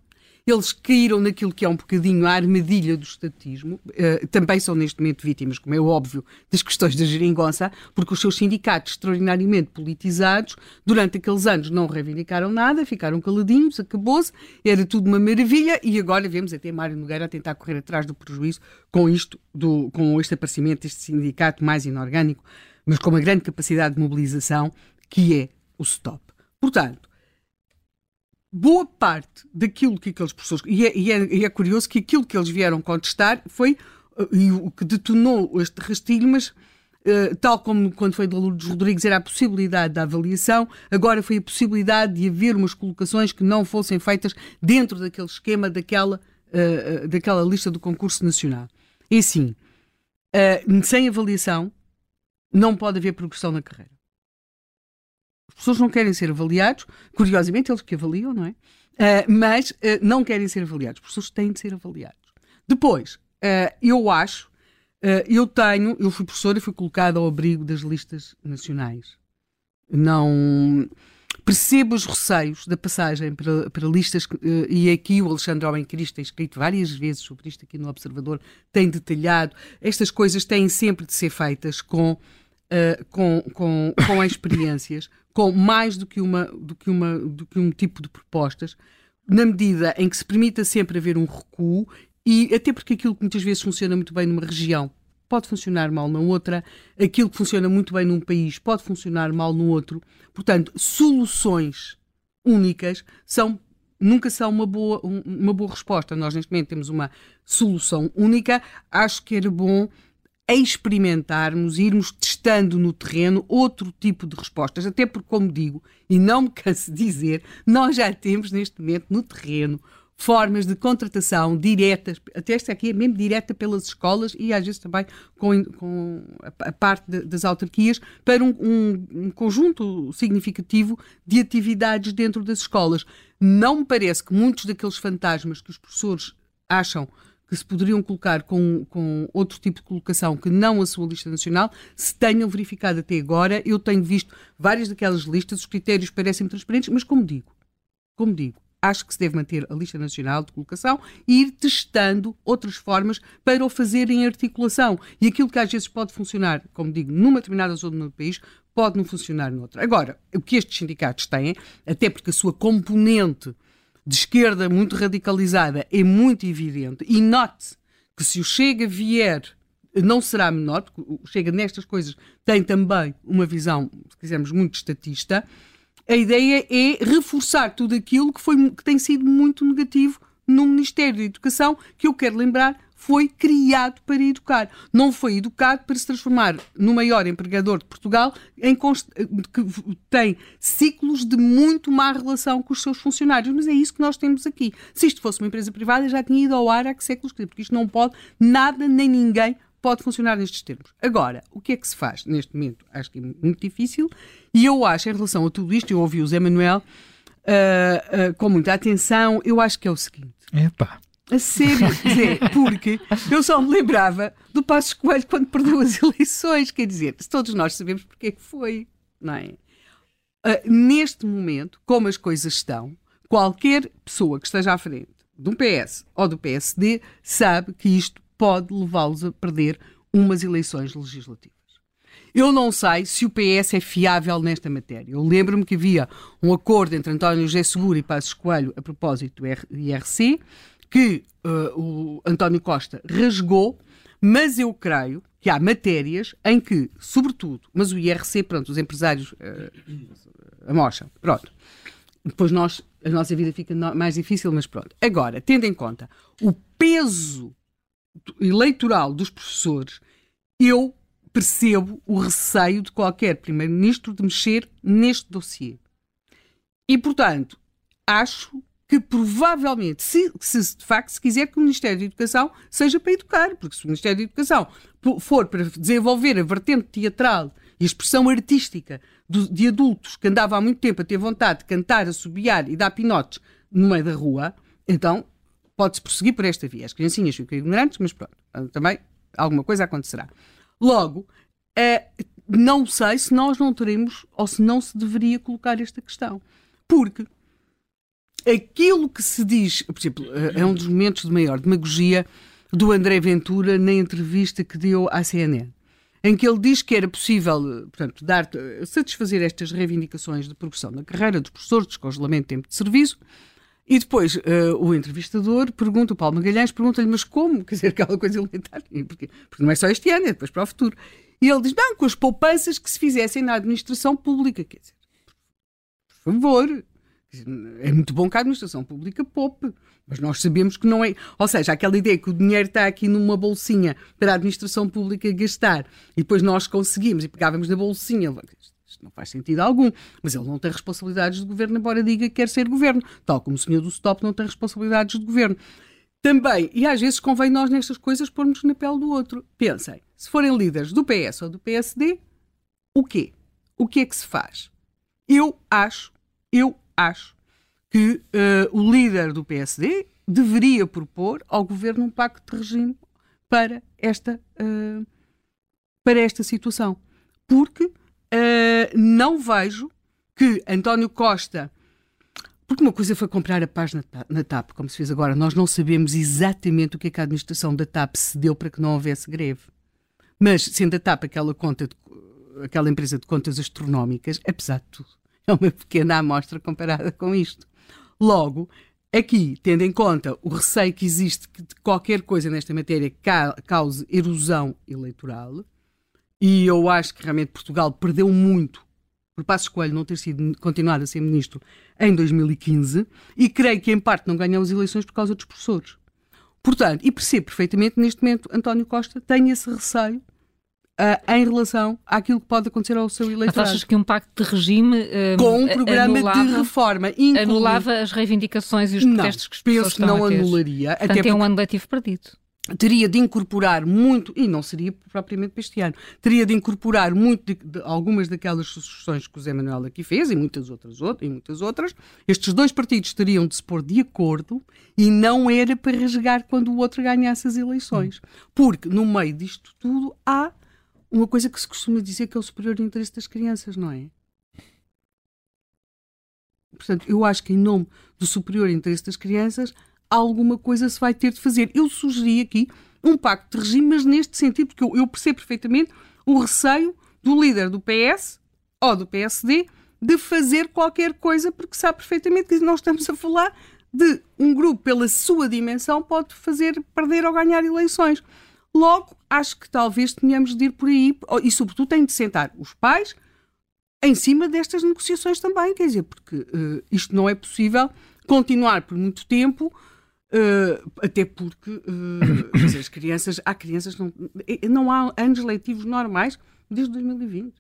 eles caíram naquilo que é um bocadinho a armadilha do estatismo, uh, também são neste momento vítimas, como é óbvio, das questões da geringonça, porque os seus sindicatos extraordinariamente politizados, durante aqueles anos não reivindicaram nada, ficaram caladinhos, acabou-se, era tudo uma maravilha, e agora vemos até Mário Nogueira a tentar correr atrás do prejuízo com isto, do, com este aparecimento deste sindicato mais inorgânico, mas com uma grande capacidade de mobilização, que é o STOP. Portanto, boa parte daquilo que aqueles professores. E é, e, é, e é, curioso que aquilo que eles vieram contestar foi uh, e o que detonou este rastilho, mas. Uh, tal como quando foi de Lourdes Rodrigues era a possibilidade da avaliação, agora foi a possibilidade de haver umas colocações que não fossem feitas dentro daquele esquema daquela, uh, daquela lista do concurso nacional. E assim, sem avaliação não pode haver progressão na carreira. As pessoas não querem ser avaliados, curiosamente, eles que avaliam, não é? Uh, mas uh, não querem ser avaliados. As pessoas têm de ser avaliados. Depois, uh, eu acho, eu tenho, eu fui professora e fui colocada ao abrigo das listas nacionais. Não percebo os receios da passagem para, para listas, e aqui o Alexandre Homem Cristo tem escrito várias vezes sobre isto aqui no Observador, tem detalhado. Estas coisas têm sempre de ser feitas com uh, com, com, com experiências, com mais do que, uma, do, que uma, do que um tipo de propostas, na medida em que se permita sempre haver um recuo e até porque aquilo que muitas vezes funciona muito bem numa região pode funcionar mal na outra, aquilo que funciona muito bem num país pode funcionar mal no outro. Portanto, soluções únicas são nunca são uma boa, uma boa resposta. Nós, neste momento, temos uma solução única. Acho que era bom experimentarmos, irmos testando no terreno outro tipo de respostas, até porque, como digo, e não me canso de dizer, nós já temos neste momento no terreno formas de contratação diretas, até esta aqui é mesmo direta pelas escolas e às vezes também com, com a, parte de, das autarquias, para um, um, um, conjunto significativo de atividades dentro das escolas. Não me parece que muitos daqueles fantasmas que os professores acham que se poderiam colocar com, com outro tipo de colocação que não a sua lista nacional, se tenham verificado até agora. Eu tenho visto várias daquelas listas, os critérios parecem transparentes, mas como digo, como digo, acho que se deve manter a lista nacional de colocação e ir testando outras formas para o fazer em articulação. E aquilo que às vezes pode funcionar, como digo, numa determinada zona do país, pode não funcionar noutra. Agora, o que estes sindicatos têm, até porque a sua componente de esquerda muito radicalizada é muito evidente. E note que se o Chega vier, não será menor, porque o Chega nestas coisas tem também uma visão, se quisermos, muito estatista. A ideia é reforçar tudo aquilo que, foi, que tem sido muito negativo no Ministério da Educação, que eu quero lembrar foi criado para educar. Não foi educado para se transformar no maior empregador de Portugal, que tem ciclos de muito má relação com os seus funcionários. Mas é isso que nós temos aqui. Se isto fosse uma empresa privada, já tinha ido ao ar há séculos, porque isto não pode, nada nem ninguém pode funcionar nestes termos. Agora, o que é que se faz neste momento? Acho que é muito difícil. E eu acho, em relação a tudo isto, eu ouvi o Zé Manuel uh, uh, com muita atenção, eu acho que é o seguinte. Epá. A sério, dizer, porque eu só me lembrava do Passo Coelho quando perdeu as eleições. Quer dizer, todos nós sabemos porque é que foi, não é? Uh, neste momento, como as coisas estão, qualquer pessoa que esteja à frente do PS ou do PSD sabe que isto pode levá-los a perder umas eleições legislativas. Eu não sei se o PS é fiável nesta matéria. Eu lembro-me que havia um acordo entre António José Seguro e Passos Coelho a propósito do IRC, que uh, o António Costa rasgou, mas eu creio que há matérias em que, sobretudo, mas o IRC, pronto, os empresários uh, amocham, pronto. Depois nós, a nossa vida fica mais difícil, mas pronto. Agora, tendo em conta o peso eleitoral dos professores, eu percebo o receio de qualquer primeiro-ministro de mexer neste dossiê. E, portanto, acho que provavelmente, se, se, de facto se quiser que o Ministério da Educação seja para educar, porque se o Ministério da Educação for para desenvolver a vertente teatral e a expressão artística do, de adultos que andavam há muito tempo a ter vontade de cantar, assobiar e dar pinotes no meio da rua, então pode-se prosseguir por esta via. As criancinhas ficam ignorantes, mas pronto, também alguma coisa acontecerá. Logo, é, não sei se nós não teremos ou se não se deveria colocar esta questão. Porque aquilo que se diz, por exemplo, é um dos momentos de maior demagogia do André Ventura na entrevista que deu à CNN, em que ele diz que era possível, portanto, dar, satisfazer estas reivindicações de progressão na carreira dos professores, descongelamento de tempo de serviço, e depois uh, o entrevistador pergunta, o Paulo Magalhães pergunta-lhe, mas como? Quer dizer, aquela coisa elementar, porque, porque não é só este ano, é depois para o futuro. E ele diz, não, com as poupanças que se fizessem na administração pública. Quer dizer, por favor, é muito bom que a administração pública poupe, mas nós sabemos que não é. Ou seja, aquela ideia que o dinheiro está aqui numa bolsinha para a administração pública gastar e depois nós conseguimos e pegávamos na bolsinha. Isto não faz sentido algum. Mas ele não tem responsabilidades de governo, embora diga que quer ser governo. Tal como o senhor do Stop não tem responsabilidades de governo. Também, e às vezes convém nós nestas coisas pormos na pele do outro. Pensem, se forem líderes do PS ou do PSD, o quê? O que é que se faz? Eu acho, eu acho que uh, o líder do PSD deveria propor ao governo um pacto de regime para esta, uh, para esta situação. Porque uh, não vejo que António Costa. Porque uma coisa foi comprar a paz na, TAP, como se fez agora. Nós não sabemos exatamente o que é que a administração da TAP se deu para que não houvesse greve. Mas, sendo a TAP aquela, conta de, aquela empresa de contas astronómicas, apesar de tudo, é uma pequena amostra comparada com isto. Logo, Aqui, tendo em conta o receio que existe que qualquer coisa nesta matéria cause erosão eleitoral, e eu acho que realmente Portugal perdeu muito por Passos Coelho não ter sido continuado a ser ministro em 2015, e creio que em parte não ganhou as eleições por causa dos professores. Portanto, e percebo perfeitamente, neste momento, António Costa tem esse receio uh, em relação àquilo que pode acontecer ao seu eleitorado. Mas achas que um pacto de regime uh, com um programa anulava, de reforma incluindo... anulava as reivindicações e os protestos que as pessoas penso que não anularia. Portanto, até é um ano letivo perdido teria de incorporar muito, e não seria propriamente para este ano, teria de incorporar muito de, de, algumas daquelas sugestões que o Zé Manuel aqui fez e muitas outras, e muitas outras. Estes dois partidos teriam de se pôr de acordo e não era para rasgar quando o outro ganhasse as eleições. Porque no meio disto tudo há uma coisa que se costuma dizer que é o superior interesse das crianças, não é? Portanto, eu acho que em nome do superior interesse das crianças alguma coisa se vai ter de fazer. Eu sugeri aqui um pacto de regime, mas neste sentido, porque eu, eu percebo perfeitamente o receio do líder do PS ou do PSD de fazer qualquer coisa, porque sabe perfeitamente que nós estamos a falar de um grupo, pela sua dimensão, pode fazer perder ou ganhar eleições. Logo, acho que talvez tenhamos de ir por aí, e sobretudo tem de sentar os pais em cima destas negociações também, quer dizer, porque uh, isto não é possível continuar por muito tempo Uh, até porque uh, as crianças, há crianças, não, não há anos letivos normais desde 2020.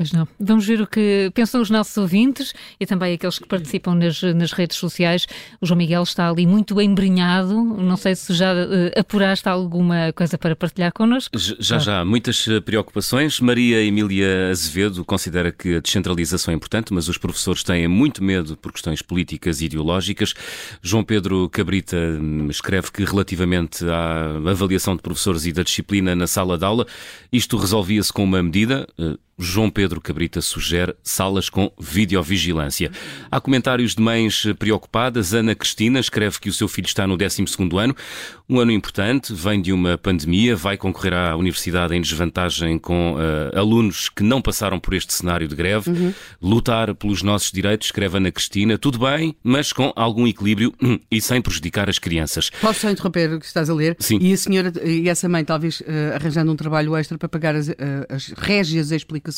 Pois não. Vamos ver o que pensam os nossos ouvintes e também aqueles que participam nas, nas redes sociais. O João Miguel está ali muito embrenhado. Não sei se já uh, apuraste alguma coisa para partilhar connosco. Já, já. Muitas eh, preocupações. Maria Emília Azevedo considera que a descentralização é importante, mas os professores têm muito medo por questões políticas e ideológicas. João Pedro Cabrita hum, escreve que relativamente à avaliação de professores e da disciplina na sala de aula, isto resolvia-se com uma medida eh, João Pedro Cabrita sugere salas com videovigilância. Há comentários de mães preocupadas. Ana Cristina escreve que o seu filho está no 12 ano, um ano importante, vem de uma pandemia, vai concorrer à universidade em desvantagem com uh, alunos que não passaram por este cenário de greve. Uhum. Lutar pelos nossos direitos, escreve Ana Cristina, tudo bem, mas com algum equilíbrio e sem prejudicar as crianças. Posso só interromper o que estás a ler? Sim. E a senhora e essa mãe talvez uh, arranjando um trabalho extra para pagar as, uh, as régias explicações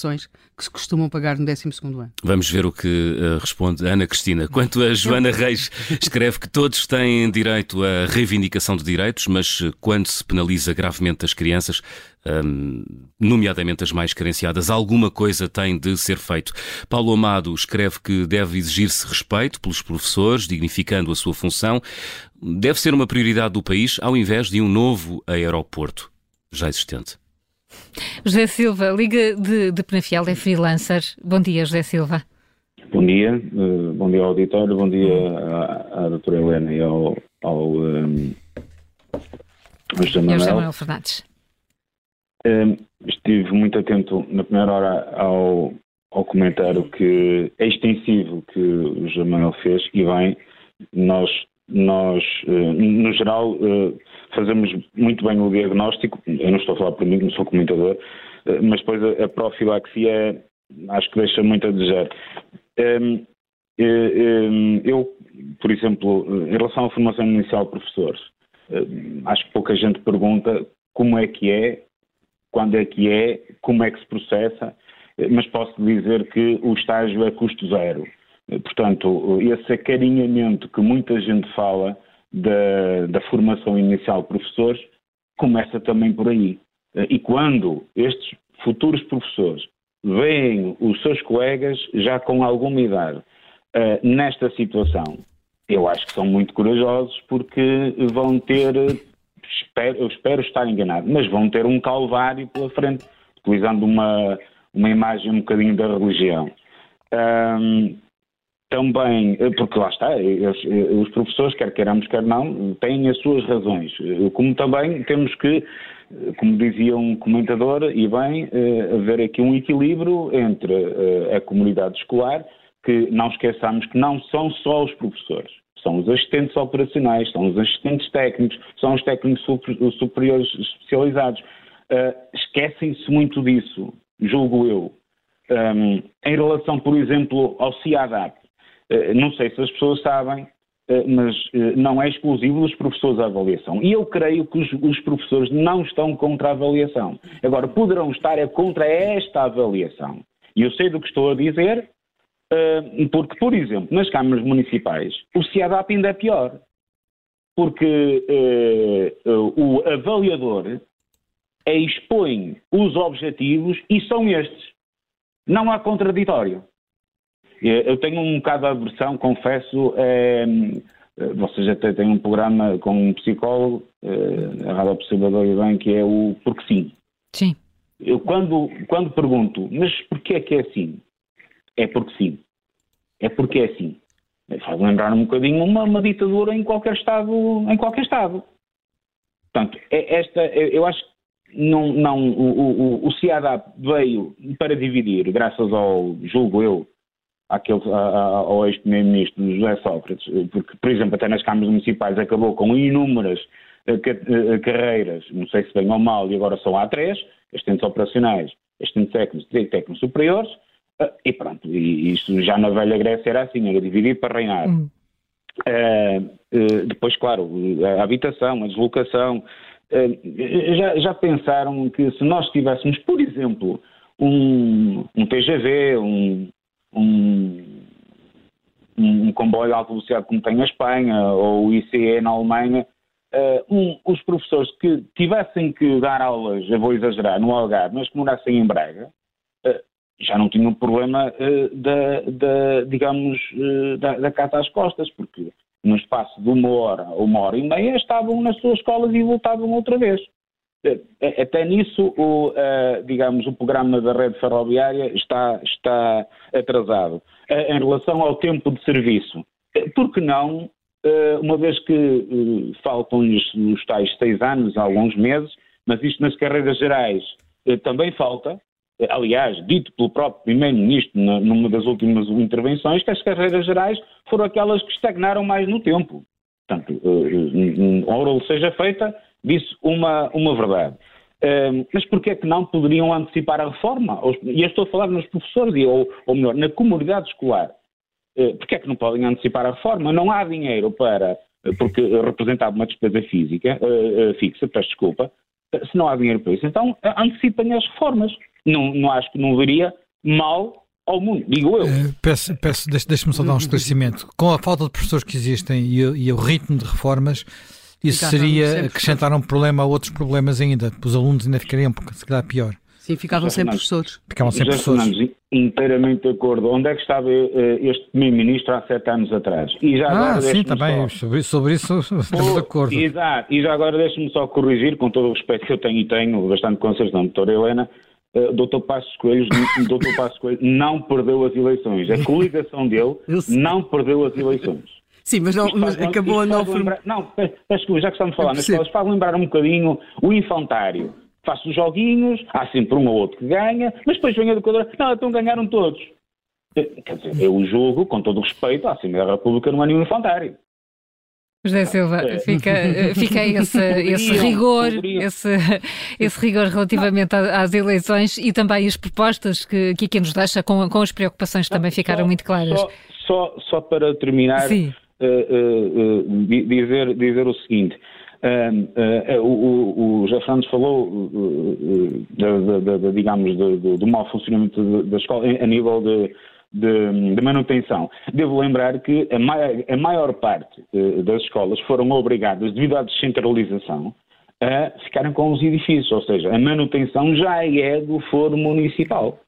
que se costumam pagar no 12 ano. Vamos ver o que uh, responde Ana Cristina. Quanto a Joana Reis, escreve que todos têm direito à reivindicação de direitos, mas eh, quando se penaliza gravemente as crianças, um, nomeadamente as mais carenciadas, alguma coisa tem de ser feito. Paulo Amado escreve que deve exigir-se respeito pelos professores, dignificando a sua função. Deve ser uma prioridade do país, ao invés de um novo aeroporto já existente. José Silva, Liga de, de Penafiel, é freelancer. Bom dia, José Silva. Bom dia, uh, bom dia ao auditório, bom dia à, à doutora Helena e ao, ao, um, ao José Manuel. José Manuel Fernandes. Um, estive muito atento na primeira hora ao, ao comentário que é extensivo que o José Manuel fez e bem, nós, nós uh, no geral, uh, fazemos muito bem o diagnóstico, eu não estou a falar por mim, não sou comentador, eh, mas depois a, a profilaxia acho que deixa muito a desejar. Um, ehm, ehm, eu, por exemplo, em relação à formação inicial de professores, eh, acho que pouca gente pergunta como é que é, quando é que é, como é que se processa, eh, mas posso dizer que o estágio é custo zero. Portanto, esse acarinhamento que muita gente fala da, da formação inicial de professores começa também por aí. E quando estes futuros professores veem os seus colegas já com alguma idade uh, nesta situação, eu acho que são muito corajosos porque vão ter, espero, eu espero estar enganado, mas vão ter um calvário pela frente, utilizando uma, uma imagem um bocadinho da religião. Um, também, eh, porque lá está, eh, os professores, quer queiramos, quer não, têm as suas razões. Eh, como também temos que, como dizia um comentador, e bem, haver aqui um equilíbrio entre a comunidade escolar, que não esqueçamos que não são só os professores, são os assistentes operacionais, são os assistentes técnicos, são os técnicos superiores especializados. Esquecem-se muito disso, julgo eu. Um, em relação, por exemplo, ao CIADAP, eh, não sei se as pessoas sabem, eh, mas eh, não é exclusivo dos professores a avaliação. E eu creio que os, os, professores não estão contra a avaliação. Agora, poderão estar é contra esta avaliação. E eu sei do que estou a dizer, eh, porque, por exemplo, nas câmaras municipais, o CIADAP ainda é pior. Porque o avaliador expõe os objetivos e são estes. Não há contraditório. Eu tenho um bocado de aversão, confesso. É, vocês até têm um programa com um psicólogo, é, a Rádio Observador e bem, que é o Porque Sim. Sim. Eu quando, quando pergunto, mas porquê é que é assim? É porque sim. É porque é assim. Faz lembrar um bocadinho uma, uma ditadura em qualquer Estado. Em qualquer Estado. Portanto, é esta, eu acho que não, não, o, o, o CIADAP veio para dividir, graças ao, julgo eu, àquele, ao ex-primeiro-ministro José Sócrates, porque, por exemplo, até nas câmaras municipais acabou com inúmeras eh, eh, carreiras, não sei se bem ou mal, e agora são há três, assistentes operacionais, assistentes técnicos e técnicos superiores, eh, e pronto, e isto já na velha Grécia era assim, era dividido para reinar. Hum. Uh, depois, claro, a habitação, a deslocação. Uh, já, já pensaram que se nós tivéssemos, por exemplo, um, um TGV, um, um, um comboio de alta velocidade como tem a Espanha ou o ICE na Alemanha, uh, um, os professores que tivessem que dar aulas, eu vou exagerar, no Algarve, mas que morassem em Braga, uh, já não tinham problema uh, da, da, digamos, da, da casa às costas, porque no espaço de uma hora ou uma hora e meia estavam nas suas escolas e voltavam outra vez. Até nisso, o, uh, digamos, o programa da rede ferroviária está, está atrasado. Uh, em relação ao tempo de serviço, eh, por que não, uma vez que faltam-lhes os tais seis anos, alguns meses, mas isto nas carreiras gerais também falta, aliás, dito pelo próprio Primeiro-Ministro numa das últimas intervenções, que as carreiras gerais foram aquelas que estagnaram mais no tempo. Portanto, ora seja feita disse uma, uma verdade. Uh, mas porquê é que não poderiam antecipar a reforma? E eu estou a falar nos professores, ou, ou melhor, na comunidade escolar. Uh, porquê é que não podem antecipar a reforma? Não há dinheiro para, porque representava uma despesa física, uh, fixa, peço desculpa, se não há dinheiro para isso, então antecipem as reformas. Não, não acho que não veria mal ao mundo, digo eu. Uh, peço, peço deixe-me só dar um esclarecimento. Com a falta de professores que existem e, e o ritmo de reformas, isso seria acrescentar um problema a outros problemas ainda. Os alunos ainda ficariam, se calhar, pior. Sim, ficavam sem professores. Ficavam sem professores. inteiramente de acordo. Onde é que estava uh, este primeiro-ministro há sete anos atrás? E já ah, sim, também. Só... Sobre, sobre isso estamos de acordo. Exato. E já agora deixe-me só corrigir, com todo o respeito que eu tenho e tenho, bastante concertação, doutora Helena, uh, doutor Passos Coelho, doutor Passos Coelho não perdeu as eleições. A coligação dele não perdeu as eleições. Sim, mas, não, mas faz, acabou a não... Lembrar, não, peço que já que estamos a falar nas escolas, faz lembrar um bocadinho o infantário. Faz os joguinhos, há sempre um ou outro que ganha, mas depois vem a educadora, não, então ganharam todos. Eh, quer dizer, eu jogo, com todo o respeito, à Assembleia da República não é nenhum infantário. José Silva, é. fica, eh, fica esse, esse rigor, esse, esse rigor relativamente às eleições e também as propostas que, que aqui nos deixa com, com as preocupações que também ficaram só, muito claras. Só, só, só para terminar, Sim. Uh, dizer, dizer o seguinte. Uh, o, o, José Fernandes falou, de, de, de, digamos, do mau funcionamento da escola a nível de, de, de, manutenção. Devo lembrar que a maior, a maior parte das escolas foram obrigadas, devido à descentralização, a ficarem com os edifícios, ou seja, a manutenção já é do foro municipal.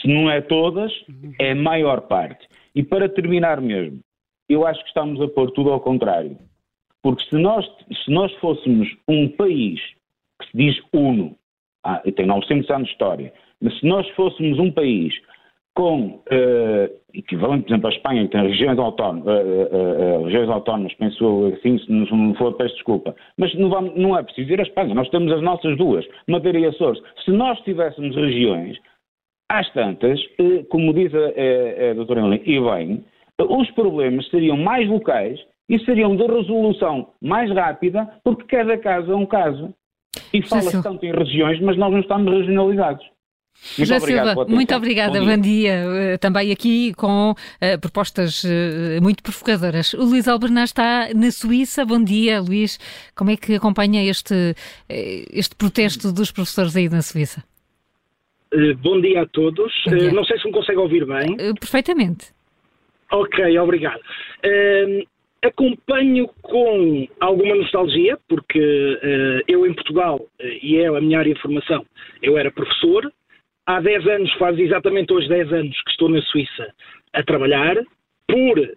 Se não é todas, é a maior parte. E para terminar mesmo, eu acho que estamos a pôr tudo ao contrário. Porque se nós, se nós fôssemos um país que se diz uno, ah, tem 900 anos de história, mas se nós fôssemos um país com uh, equivalente, por exemplo, à Espanha, que tem regiões autónomas, uh, uh, regiões autónomas, penso assim, se não for, peço desculpa, mas não, vamos, não é preciso ir à Espanha, nós temos as nossas duas, Madeira e Açores. Se nós tivéssemos regiões, às tantas, como diz a, a, a doutora Helena, e bem, os problemas seriam mais locais e seriam de resolução mais rápida, porque cada caso é um caso. E fala-se tanto em regiões, mas nós não estamos regionalizados. Muito José obrigado, Silva, muito obrigada, bom dia. bom dia. Eh, também aqui com uh, propostas uh, muito provocadoras. O Luís Albernaz está na Suíça. Bom dia, Luís. Como é que acompanha este, este protesto dos professores aí na Suíça? Uh, bom dia a todos. Dia. não sei se me consegue ouvir bem. perfeitamente. Ok, obrigado. acompanho com alguma nostalgia, porque eu em Portugal, e é a minha área de formação, eu era professor, há 10 anos, faz exatamente hoje 10 anos que estou na Suíça a trabalhar, por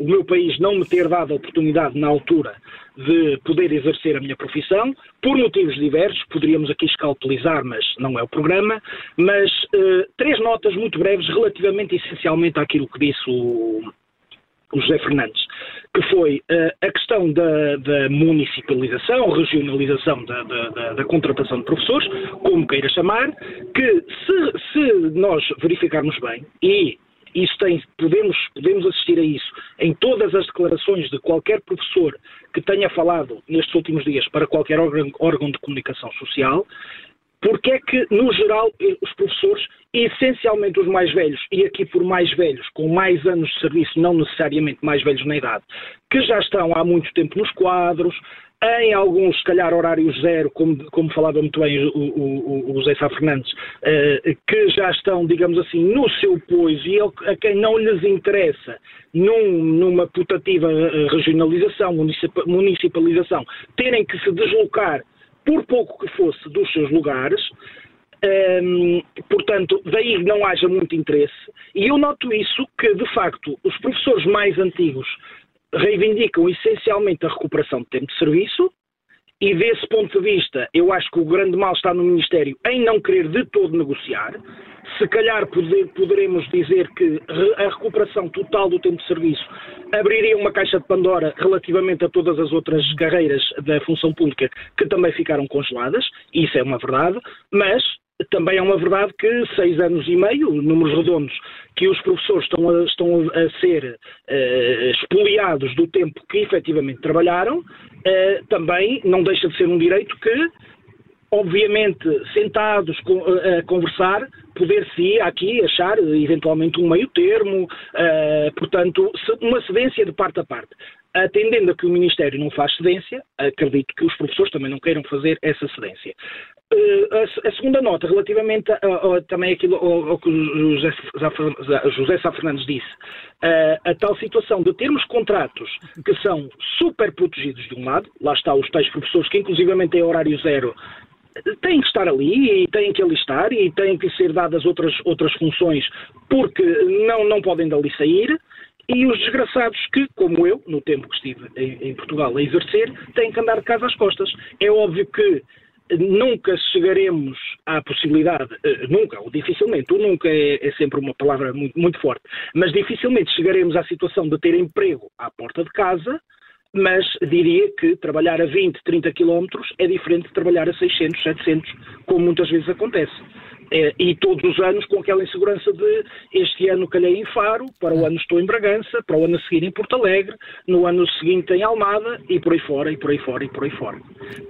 o meu país não me ter dado a oportunidade na altura de poder exercer a minha profissão, por motivos diversos, poderíamos aqui escalpelizar, mas não é o programa, mas eh, três notas muito breves relativamente essencialmente àquilo que disse o, o José Fernandes, que foi uh, a questão da, da, municipalização, regionalização da, da, da, contratação de professores, como queira chamar, que se, se nós verificarmos bem, e isso tem, podemos, podemos assistir a isso em todas as declarações de qualquer professor que tenha falado nestes últimos dias para qualquer órgão, órgão de comunicação social, porque é que, no geral, os professores, essencialmente os mais velhos, e aqui por mais velhos, com mais anos de serviço, não necessariamente mais velhos na idade, que já estão há muito tempo nos quadros, em alguns, se calhar, horários zero, como, como falava muito bem o, o, o Sá Fernandes, uh, que já estão, digamos assim, no seu pois e a quem não lhes interessa num, numa putativa eh, regionalização, municipalização, terem que se deslocar por pouco que fosse, dos seus lugares. Um, portanto, daí não haja muito interesse. E eu noto isso que, de facto, os professores mais antigos reivindicam essencialmente a recuperação de tempo de serviço, e desse ponto de vista, eu acho que o grande mal está no Ministério em não querer de todo negociar. Se calhar poder, poderemos dizer que a recuperação total do tempo de serviço abriria uma caixa de Pandora relativamente a todas as outras carreiras da função pública que também ficaram congeladas, isso é uma verdade, mas também é uma verdade que seis anos e meio, números redondos, que os professores estão a, estão a ser uh, expoliados do tempo que efetivamente trabalharam, uh, também não deixa de ser um direito que, obviamente, sentados a conversar, poder-se aqui achar eventualmente um meio termo, uh, portanto, uma cedência de parte a parte. Atendendo a que o Ministério não faz cedência, acredito que os professores também não queiram fazer essa cedência. Uh, a, a, segunda nota, relativamente a, a, também aquilo ao, ao que o José, José Sá Fernandes disse, uh, a tal situação de termos contratos que são super protegidos de um lado, lá está os tais professores que inclusivamente têm horário zero, têm que estar ali e têm que alistar e têm que ser dadas outras, outras funções porque não, não podem dali sair. E os desgraçados que, como eu, no tempo que estive em, em Portugal a exercer, têm que andar de casa às costas. É óbvio que nunca chegaremos à possibilidade, uh, nunca, ou dificilmente, ou nunca é, é sempre uma palavra muito, muito, forte, mas dificilmente chegaremos à situação de ter emprego à porta de casa, mas diria que trabalhar a 20, 30 quilómetros é diferente de trabalhar a 600, 700, como muitas vezes acontece. É, e todos os anos com aquela insegurança de este ano calhei em Faro, para o ano estou em Bragança, para o ano a seguir em Porto Alegre, no ano seguinte em Almada e por aí fora, e por aí fora, e por aí fora.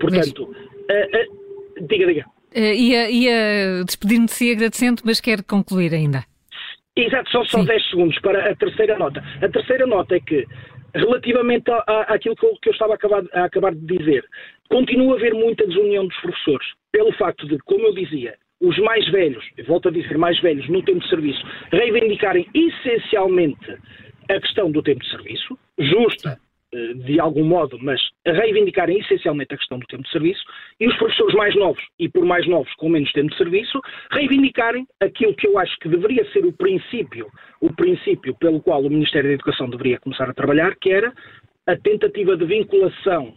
Portanto, Uh, diga, diga. Uh, ia, ia despedir-me de si agradecendo, mas quero concluir ainda. Exato, são só 10 segundos para a terceira nota. A terceira nota é que, relativamente àquilo que eu, que eu estava a acabar, a acabar de dizer, continua a haver muita desunião dos professores, pelo facto de, como eu dizia, os mais velhos, volto a dizer mais velhos, no tempo de serviço, reivindicarem essencialmente a questão do tempo de serviço, justa, eh, de algum modo, mas reivindicarem essencialmente a questão do tempo de serviço, e os professores mais novos, e por mais novos com menos tempo de serviço, reivindicarem aquilo que eu acho que deveria ser o princípio, o princípio pelo qual o Ministério da Educação deveria começar a trabalhar, que era a tentativa de vinculação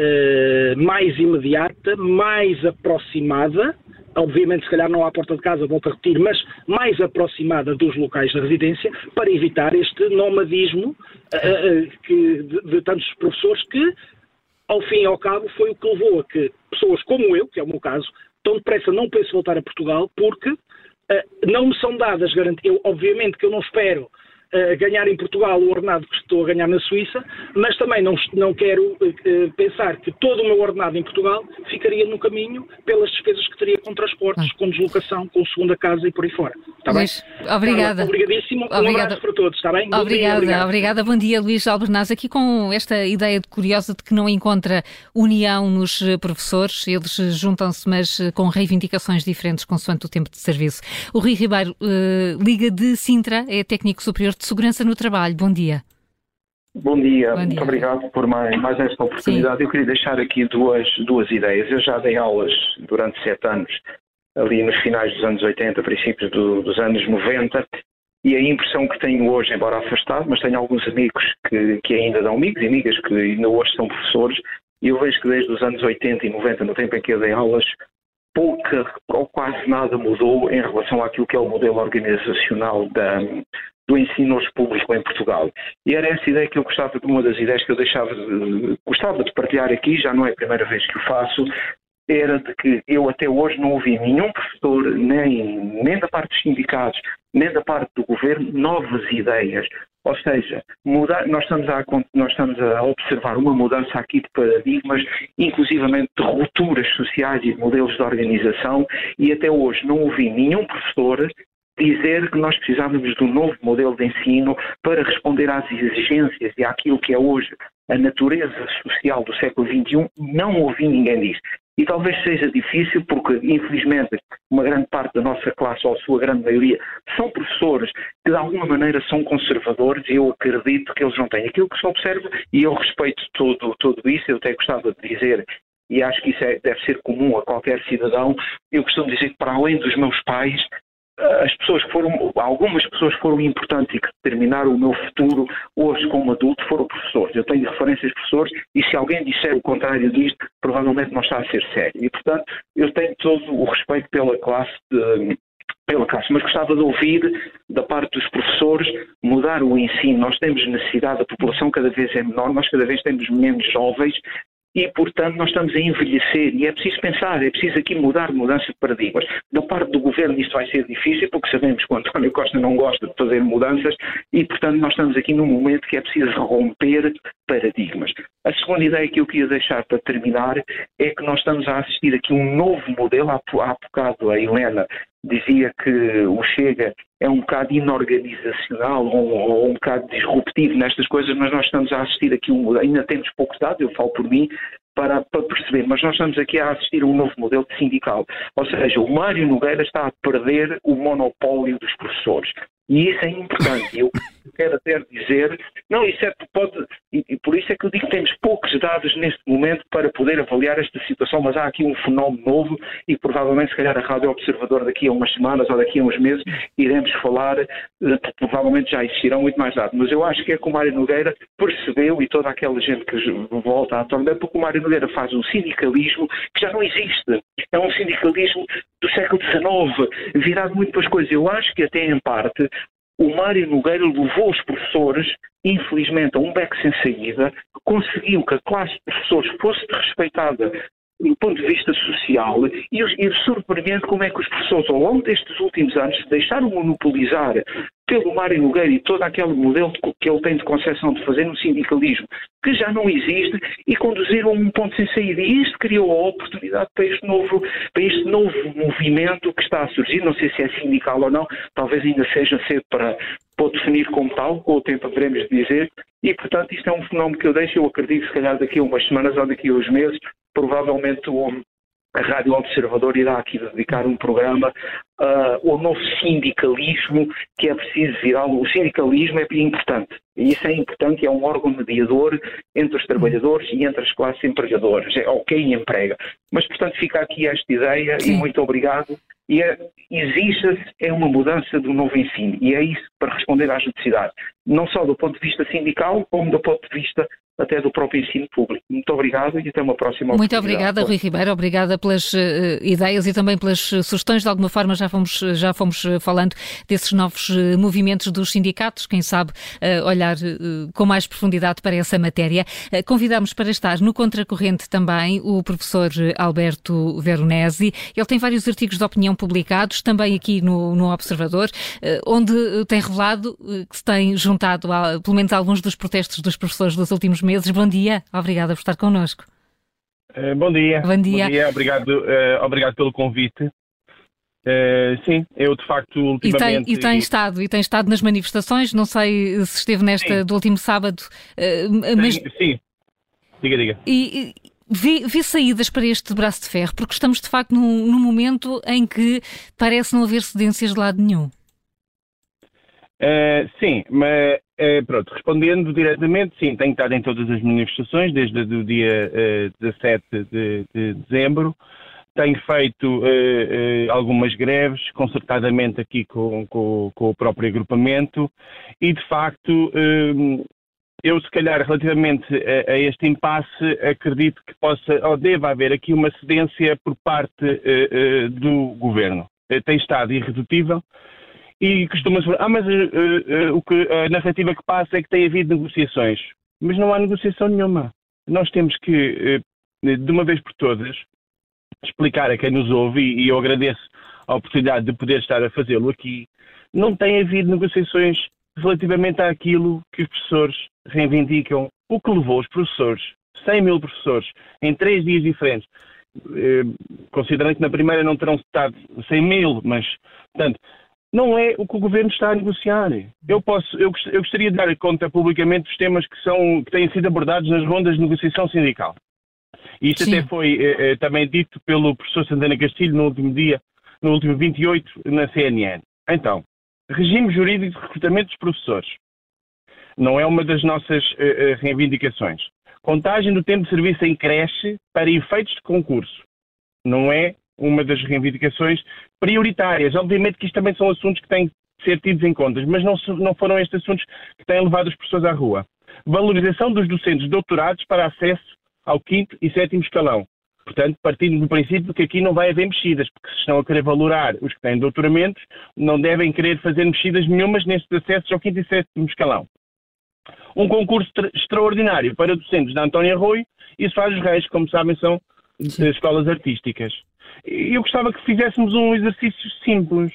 eh, mais imediata, mais aproximada, obviamente se calhar não à porta de casa, volto a repetir, mas mais aproximada dos locais de residência, para evitar este nomadismo uh, uh, que, de, de, tantos professores que, ao fim e ao cabo, foi o que levou a que pessoas como eu, que é o meu caso, tão depressa não penso voltar a Portugal porque não me são dadas garantias. Obviamente que eu não espero ganhar em Portugal o ordenado que estou a ganhar na Suíça, mas também não, não quero uh, pensar que todo o meu ordenado em Portugal ficaria no caminho pelas despesas que teria com transportes, ah. com deslocação, com segunda casa e por aí fora. Está Luís, bem? obrigada. Carla, obrigadíssimo. Obrigada. Um abraço para todos, está bem? Obrigada, dia, obrigada. Bom dia, Luís Albernaz. Aqui com esta ideia curiosa de que não encontra união nos professores, eles juntam-se, mas com reivindicações diferentes consoante o tempo de serviço. O Rui Ribeiro, uh, Liga de Sintra, é técnico superior de segurança no trabalho. Bom dia. Bom dia, Bom dia. muito obrigado por mais, mais esta oportunidade. Sim. Eu queria deixar aqui duas, duas ideias. Eu já dei aulas durante sete anos, ali nos finais dos anos 80, princípios do, dos anos 90, e a impressão que tenho hoje, embora afastado, mas tenho alguns amigos que, que ainda dão amigos e amigas que ainda hoje são professores, e eu vejo que desde os anos 80 e 90, no tempo em que eu dei aulas, pouca ou quase nada mudou em relação àquilo que é o modelo organizacional da, do ensino público em Portugal. E era essa ideia que eu gostava uma das ideias que eu deixava de, gostava de partilhar aqui, já não é a primeira vez que o faço, era de que eu até hoje não ouvi nenhum professor, nem, nem da parte dos sindicatos, nem da parte do governo, novas ideias. Ou seja, mudar, nós, estamos a, nós estamos a observar uma mudança aqui de paradigmas, inclusivamente de rupturas sociais e de modelos de organização, e até hoje não ouvi nenhum professor dizer que nós precisávamos de um novo modelo de ensino para responder às exigências e àquilo que é hoje a natureza social do século XXI, não ouvi ninguém disso. E talvez seja difícil, porque, infelizmente, uma grande parte da nossa classe, ou a sua grande maioria, são professores que, de alguma maneira, são conservadores e eu acredito que eles não têm aquilo que se observa e eu respeito tudo, tudo isso. Eu até gostava de dizer, e acho que isso é, deve ser comum a qualquer cidadão, eu costumo dizer que, para além dos meus pais, as pessoas que foram, algumas pessoas foram importantes e que determinaram o meu futuro hoje como adulto foram professores. Eu tenho referências de professores e se alguém disser o contrário disto, provavelmente não está a ser sério. E, portanto, eu tenho todo o respeito pela classe de, pela classe, mas gostava de ouvir da parte dos professores mudar o ensino. Nós temos necessidade, a população cada vez é menor, nós cada vez temos menos jovens e, portanto, nós estamos a envelhecer e é preciso pensar, é preciso aqui mudar mudança de paradigmas. Da parte do governo isto vai ser difícil porque sabemos que o António Costa não gosta de fazer mudanças e, portanto, nós estamos aqui num momento que é preciso romper paradigmas. A segunda ideia que eu queria deixar para terminar é que nós estamos a assistir aqui um novo modelo. Há bocado a Helena dizia que o Chega é um bocado inorganizacional ou, ou, um bocado disruptivo nestas coisas, mas nós estamos a assistir aqui, um, ainda temos poucos dados, eu falo por mim, para, para, perceber, mas nós estamos aqui a assistir a um novo modelo de sindical. Ou seja, o Mário Nogueira está a perder o monopólio dos professores. E isso é importante. Eu quero até dizer, não, isso é, pode, e, por isso é que eu digo que temos poucos dados neste momento para poder avaliar esta situação, mas há aqui um fenómeno novo e provavelmente, se calhar, a Rádio Observador daqui a umas semanas ou daqui a uns meses iremos falar, eh, provavelmente já existirão muito mais dados. Mas eu acho que é que o Mário Nogueira percebeu e toda aquela gente que volta à torneira, porque o Mário Nogueira faz um sindicalismo que já não existe. É um sindicalismo do século XIX, virado muito para as coisas. Eu acho que até em parte o Mário Nogueira levou os professores, infelizmente, a um beco sem saída, conseguiu que a classe de professores fosse respeitada do ponto de vista social e, e surpreende como é que os professores, ao longo destes últimos anos, se deixaram monopolizar pelo Mário Nogueira e todo aquele modelo que ele tem de concepção de fazer no sindicalismo, que já não existe, e conduziram a um ponto sem saída. E isto criou a oportunidade para este, novo, para este novo movimento que está a surgir, não sei se é sindical ou não, talvez ainda seja cedo para, para definir como tal, com o tempo veremos dizer, e portanto isto é um fenómeno que eu deixo, eu acredito, se calhar daqui a umas semanas ou daqui a uns meses, provavelmente o, a Rádio Observador irá aqui dedicar um programa uh, ao novo sindicalismo que é preciso virar. O sindicalismo é importante. E isso é importante, é um órgão mediador entre os trabalhadores e entre as classes empregadoras. É ok emprega. Mas, portanto, fica aqui esta ideia Sim. e muito obrigado. E é, exige é uma mudança do novo ensino. E é isso para responder às necessidades. Não só do ponto de vista sindical, como do ponto de vista até do próprio ensino público. Muito obrigado e até uma próxima Muito obrigada, Rui Ribeiro. Obrigada pelas uh, ideias e também pelas sugestões. De alguma forma já fomos, já fomos falando desses novos uh, movimentos dos sindicatos, quem sabe uh, olhar com mais profundidade para essa matéria. convidamos para estar no Contracorrente também o professor Alberto Veronesi. Ele tem vários artigos de opinião publicados, também aqui no, no Observador, onde tem revelado que se tem juntado a, pelo menos alguns dos protestos dos professores dos últimos meses. Bom dia, obrigada por estar connosco. Uh, bom dia. Bom dia. Bom dia. Obrigado, uh, obrigado pelo convite. Uh, sim, eu de facto ultimamente... E tem, e tem estado, e tem estado nas manifestações, não sei se esteve nesta sim. do último sábado, mas... Sim, sim. diga, diga. E, Vê, vê, saídas para este braço de ferro, porque estamos de facto num, num momento em que parece não haver cedências de lado nenhum. Uh, sim, mas uh, pronto, respondendo diretamente, sim, tenho estado em todas as manifestações desde o dia uh, 17 de, de, dezembro. Tenho feito uh, algumas greves, concertadamente aqui com, com, com, o próprio agrupamento, e de facto, eu se calhar relativamente a, a, este impasse, acredito que possa ou deva haver aqui uma cedência por parte do governo. tem estado irredutível e costuma-se falar, ah, mas uh, uh, o que, a narrativa que passa é que tem havido negociações. Mas não há negociação nenhuma. Nós temos que, uh, de uma vez por todas, explicar a quem nos ouve, e, e eu agradeço a oportunidade de poder estar a fazê-lo aqui, não tem havido negociações relativamente àquilo que os professores reivindicam, o que levou os professores, 100 mil professores, em três dias diferentes, considerando que na primeira não terão estado 100 mil, mas, portanto, não é o que o governo está a negociar. Eu, posso, eu, eu gostaria de dar conta publicamente dos temas que, são, que têm sido abordados nas rondas de negociação sindical. E isto Sim. até foi eh, eh também dito pelo professor Santana Castilho no último dia, no último 28, na CNN. Então, regime jurídico de recrutamento dos professores. Não é uma das nossas eh, eh reivindicações. Contagem do tempo de serviço em creche para efeitos de concurso. Não é uma das reivindicações prioritárias. Obviamente que isto também são assuntos que têm de ser tidos em conta, mas não, não foram estes assuntos que têm levado as pessoas à rua. Valorização dos docentes doutorados para acesso ao quinto e sétimo escalão. Portanto, partindo do princípio que aqui não vai haver mexidas, porque se estão a querer valorar os que têm doutoramentos, não devem querer fazer mexidas nenhumas nestes acessos ao quinto e sétimo escalão. Um concurso extraordinário para docentes da Antónia Arroio e Soares Reis, como sabem, são Sim. escolas artísticas. Eu gostava que fizéssemos um exercício simples,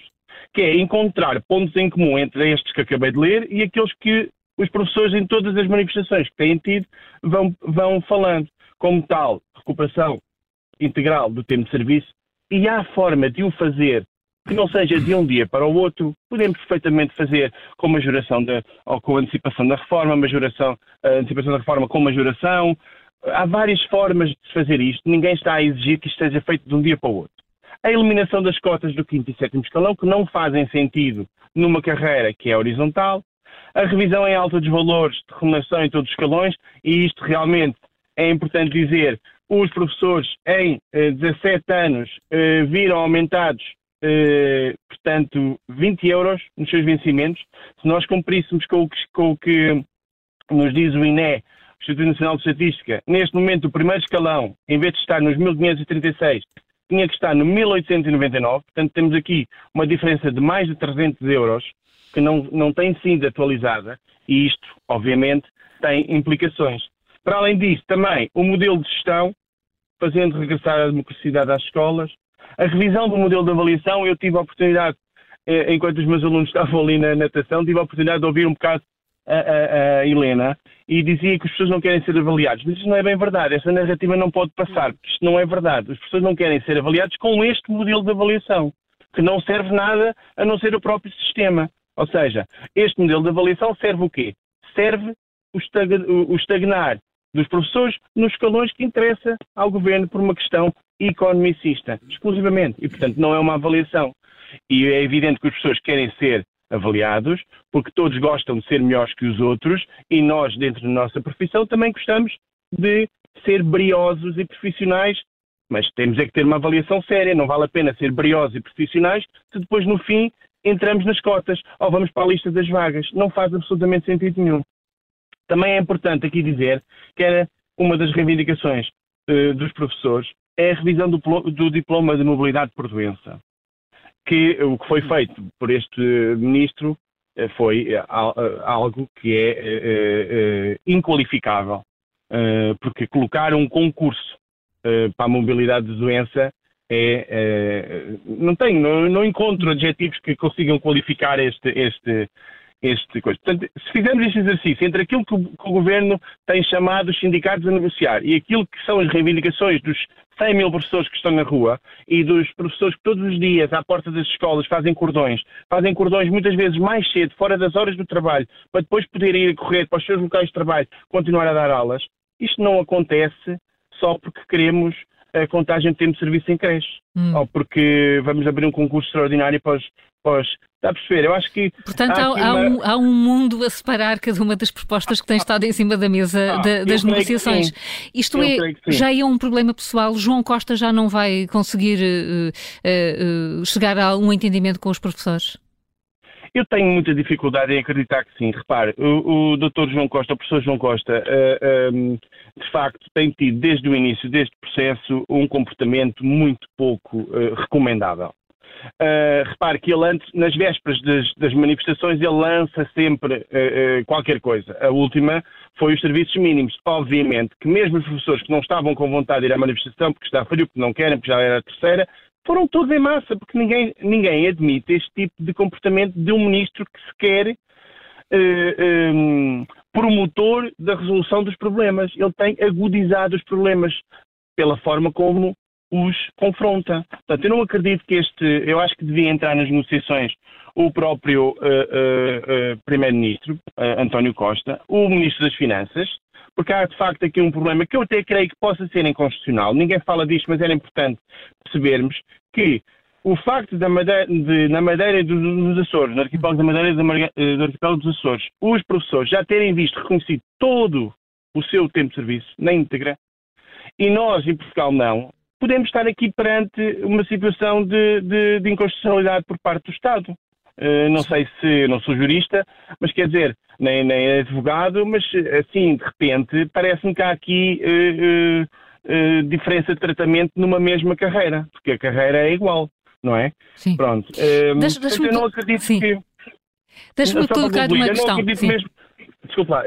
que é encontrar pontos em comum entre estes que acabei de ler e aqueles que os professores em todas as manifestações que têm tido vão, vão falando. Como tal, recuperação integral do tempo de serviço e há forma de o fazer que não seja de um dia para o outro, podemos perfeitamente fazer com majoração da, ou com antecipação da reforma, majoração, antecipação da reforma com majoração, há várias formas de se fazer isto, ninguém está a exigir que isto seja feito de um dia para o outro. A eliminação das cotas do quinto e sétimo escalão, que não fazem sentido numa carreira que é horizontal, a revisão em alta dos valores de remuneração em todos os escalões, e isto realmente é importante dizer, os professores em eh, 17 anos eh, viram aumentados, eh, portanto, 20 euros nos seus vencimentos. Se nós cumpríssemos com o que, com o que nos diz o INE, Instituto Nacional de Estatística, neste momento o primeiro escalão, em vez de estar nos 1536, tinha que estar no 1899, portanto temos aqui uma diferença de mais de 300 euros que não, não tem sido atualizada e isto, obviamente, tem implicações. Para além disso, também o modelo de gestão, fazendo regressar a democracia às escolas, a revisão do modelo de avaliação, eu tive a oportunidade, eh, enquanto os meus alunos estavam ali na natação, tive a oportunidade de ouvir um bocado a, a, Helena e dizia que as pessoas não querem ser avaliados. Mas isso não é bem verdade. Essa narrativa não pode passar, porque isto não é verdade. As pessoas não querem ser avaliadas com este modelo de avaliação, que não serve nada a não ser o próprio sistema. Ou seja, este modelo de avaliação serve o quê? Serve o estagnar dos professores nos escalões que interessa ao governo por uma questão economicista, exclusivamente. E, portanto, não é uma avaliação. E é evidente que as pessoas querem ser avaliados, porque todos gostam de ser melhores que os outros e nós, dentro da nossa profissão, também gostamos de ser briosos e profissionais, mas temos é que ter uma avaliação séria. Não vale a pena ser briosos e profissionais se depois, no fim, entramos nas cotas ou vamos para a lista das vagas. Não faz absolutamente sentido nenhum. Também é importante aqui dizer que era uma das reivindicações uh, dos professores é a revisão do, do, diploma de mobilidade por doença. Que o que foi feito por este ministro uh, foi uh, algo que é inqualificável, porque colocar um concurso para a mobilidade de doença é, não tenho, não, encontro adjetivos que consigam qualificar este, este, este coisa. Portanto, se fizermos este exercício entre aquilo que o, que o, governo tem chamado os sindicatos a negociar e aquilo que são as reivindicações dos 100 mil professores que estão na rua e dos professores que todos os dias à porta das escolas fazem cordões, fazem cordões muitas vezes mais cedo, fora das horas do trabalho, para depois poderem ir correr para os seus locais de trabalho, continuar a dar aulas, isto não acontece só porque queremos a contagem de tempo de serviço em creche. Hum. Ou porque vamos abrir um concurso extraordinário para os, os Está a perceber? Eu acho que. Portanto, há, há, uma... um, há, um, mundo a separar cada uma das propostas que tem estado em cima da mesa ah, da, das negociações. Isto eu é, já é um problema pessoal. João Costa já não vai conseguir uh, uh, uh, chegar a um entendimento com os professores? Eu tenho muita dificuldade em acreditar que sim. Repare, o, o Dr. João Costa, o professor João Costa, um, de facto tem tido desde o início deste processo um comportamento muito pouco uh, recomendável. Uh, repare que ele antes, nas vésperas das, das manifestações, ele lança sempre uh, qualquer coisa. A última foi os serviços mínimos. Obviamente que mesmo os professores que não estavam com vontade de ir à manifestação, porque está frio, porque não querem, porque já era a terceira, foram todos em massa, porque ninguém, ninguém admite este tipo de comportamento de um ministro que se quer um, promotor da resolução dos problemas. Ele tem agudizado os problemas pela forma como os confronta. Portanto, eu não acredito que este. Eu acho que devia entrar nas negociações o próprio uh, uh, uh, Primeiro-Ministro, António Costa, o Ministro das Finanças, porque há de facto aqui um problema que eu até creio que possa ser inconstitucional. Ninguém fala disto, mas era importante percebermos que o facto da madeira, de, na Madeira dos, dos Açores, no arquipélago da Madeira e do arquipélago dos Açores, os professores já terem visto reconhecido todo o seu tempo de serviço na íntegra, e nós, em Portugal, não, podemos estar aqui perante uma situação de, de, de inconstitucionalidade por parte do Estado. Uh, não sei se, não sou jurista, mas quer dizer, nem, nem advogado, mas assim, de repente, parece-me que há aqui uh, uh, diferença de tratamento numa mesma carreira, porque a carreira é igual, não é? Sim. Pronto. Deixa, deixa eu não acredito Sim. que. Deixa-me colocar uma questão. Mesmo, desculpa lá,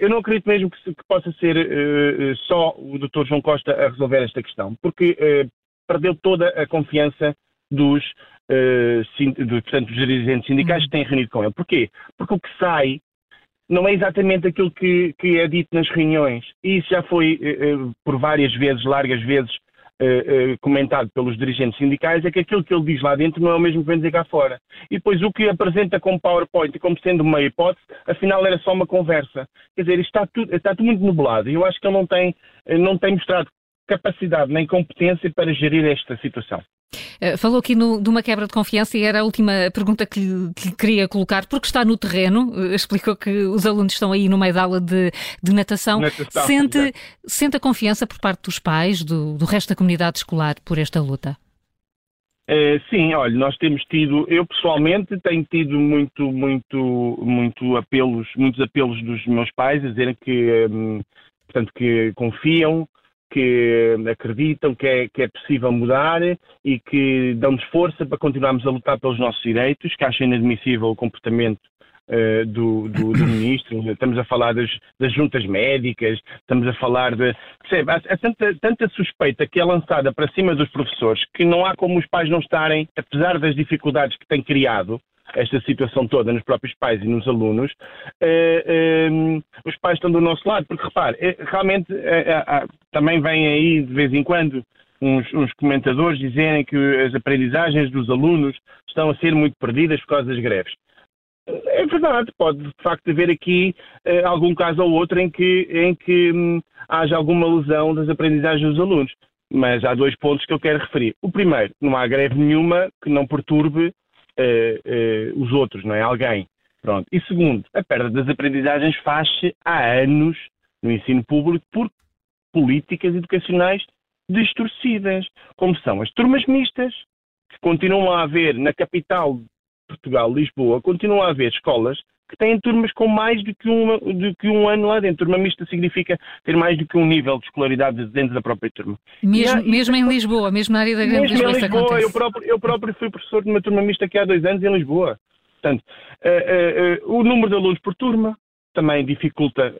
eu não acredito mesmo que, possa ser uh, só o Dr. João Costa a resolver esta questão, porque perdeu toda a confiança dos, dos, portanto, dos dirigentes sindicais que têm reunido com ele. Porquê? Porque o que sai não é exatamente aquilo que, que é dito nas reuniões. E isso já foi por várias vezes, largas vezes, comentado pelos dirigentes sindicais, é que aquilo que ele diz lá dentro não é o mesmo que vem dizer cá fora. E depois o que apresenta como PowerPoint como sendo uma hipótese, afinal era só uma conversa. Quer dizer, isto está tudo, está tudo muito nublado. E eu acho que ele não tem, não tem mostrado capacidade nem competência para gerir esta situação. Eh, falou aqui no, de uma quebra de confiança e era a última pergunta que lhe, que lhe queria colocar, porque está no terreno, eh, explicou que os alunos estão aí no meio da aula de, de natação. natação sente, sente a confiança por parte dos pais, do, do resto da comunidade escolar, por esta luta? É, sim, olha, nós temos tido, eu pessoalmente tenho tido muito, muito, muito apelos, muitos apelos dos meus pais a dizerem que, hum, portanto, que confiam, que acreditam que é, que é possível mudar e que dão-nos força para continuarmos a lutar pelos nossos direitos, que acham inadmissível o comportamento uh, do, do, do, ministro. Estamos a falar das, das, juntas médicas, estamos a falar de. Percebe, há, há tanta, tanta suspeita que é lançada para cima dos professores que não há como os pais não estarem, apesar das dificuldades que têm criado, esta situação toda nos próprios pais e nos alunos, eh, eh, os pais estão do nosso lado, porque repare, eh, realmente também vem aí de vez em quando uns, uns, comentadores dizerem que as aprendizagens dos alunos estão a ser muito perdidas por causa das greves. É verdade, pode de facto haver aqui algum caso ou outro em que, em que hum, haja alguma lesão das aprendizagens dos alunos. Mas há dois pontos que eu quero referir. O primeiro, não há greve nenhuma que não perturbe uh, uh, os outros, não é? Alguém. Pronto. E segundo, a perda das aprendizagens faz-se há anos no ensino público por políticas educacionais distorcidas, como são as turmas mistas, que continuam a haver na capital de Portugal, Lisboa, continuam a haver escolas que têm turmas com mais do que, uma, do que um ano lá dentro. Turma mista significa ter mais do que um nível de escolaridade dentro da própria turma. Mesmo, há, mesmo em Lisboa, mesmo na área da Grande Lisboa, Lisboa eu próprio, eu próprio fui professor de uma turma mista aqui há dois anos em Lisboa. Portanto, uh, uh, uh, o número de alunos por turma também dificulta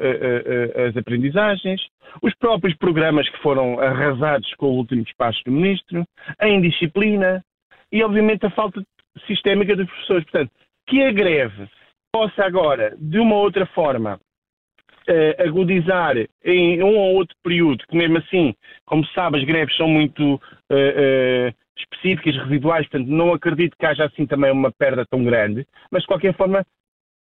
as aprendizagens, os próprios programas que foram arrasados com o último despacho do Ministro, a indisciplina e, obviamente, a falta sistémica dos professores. Portanto, que a greve possa agora, de uma outra forma, uh, agudizar em um ou outro período, que mesmo assim, como se sabe, as greves são muito uh, uh, específicas, residuais, portanto, não acredito que haja assim também uma perda tão grande, mas de qualquer forma,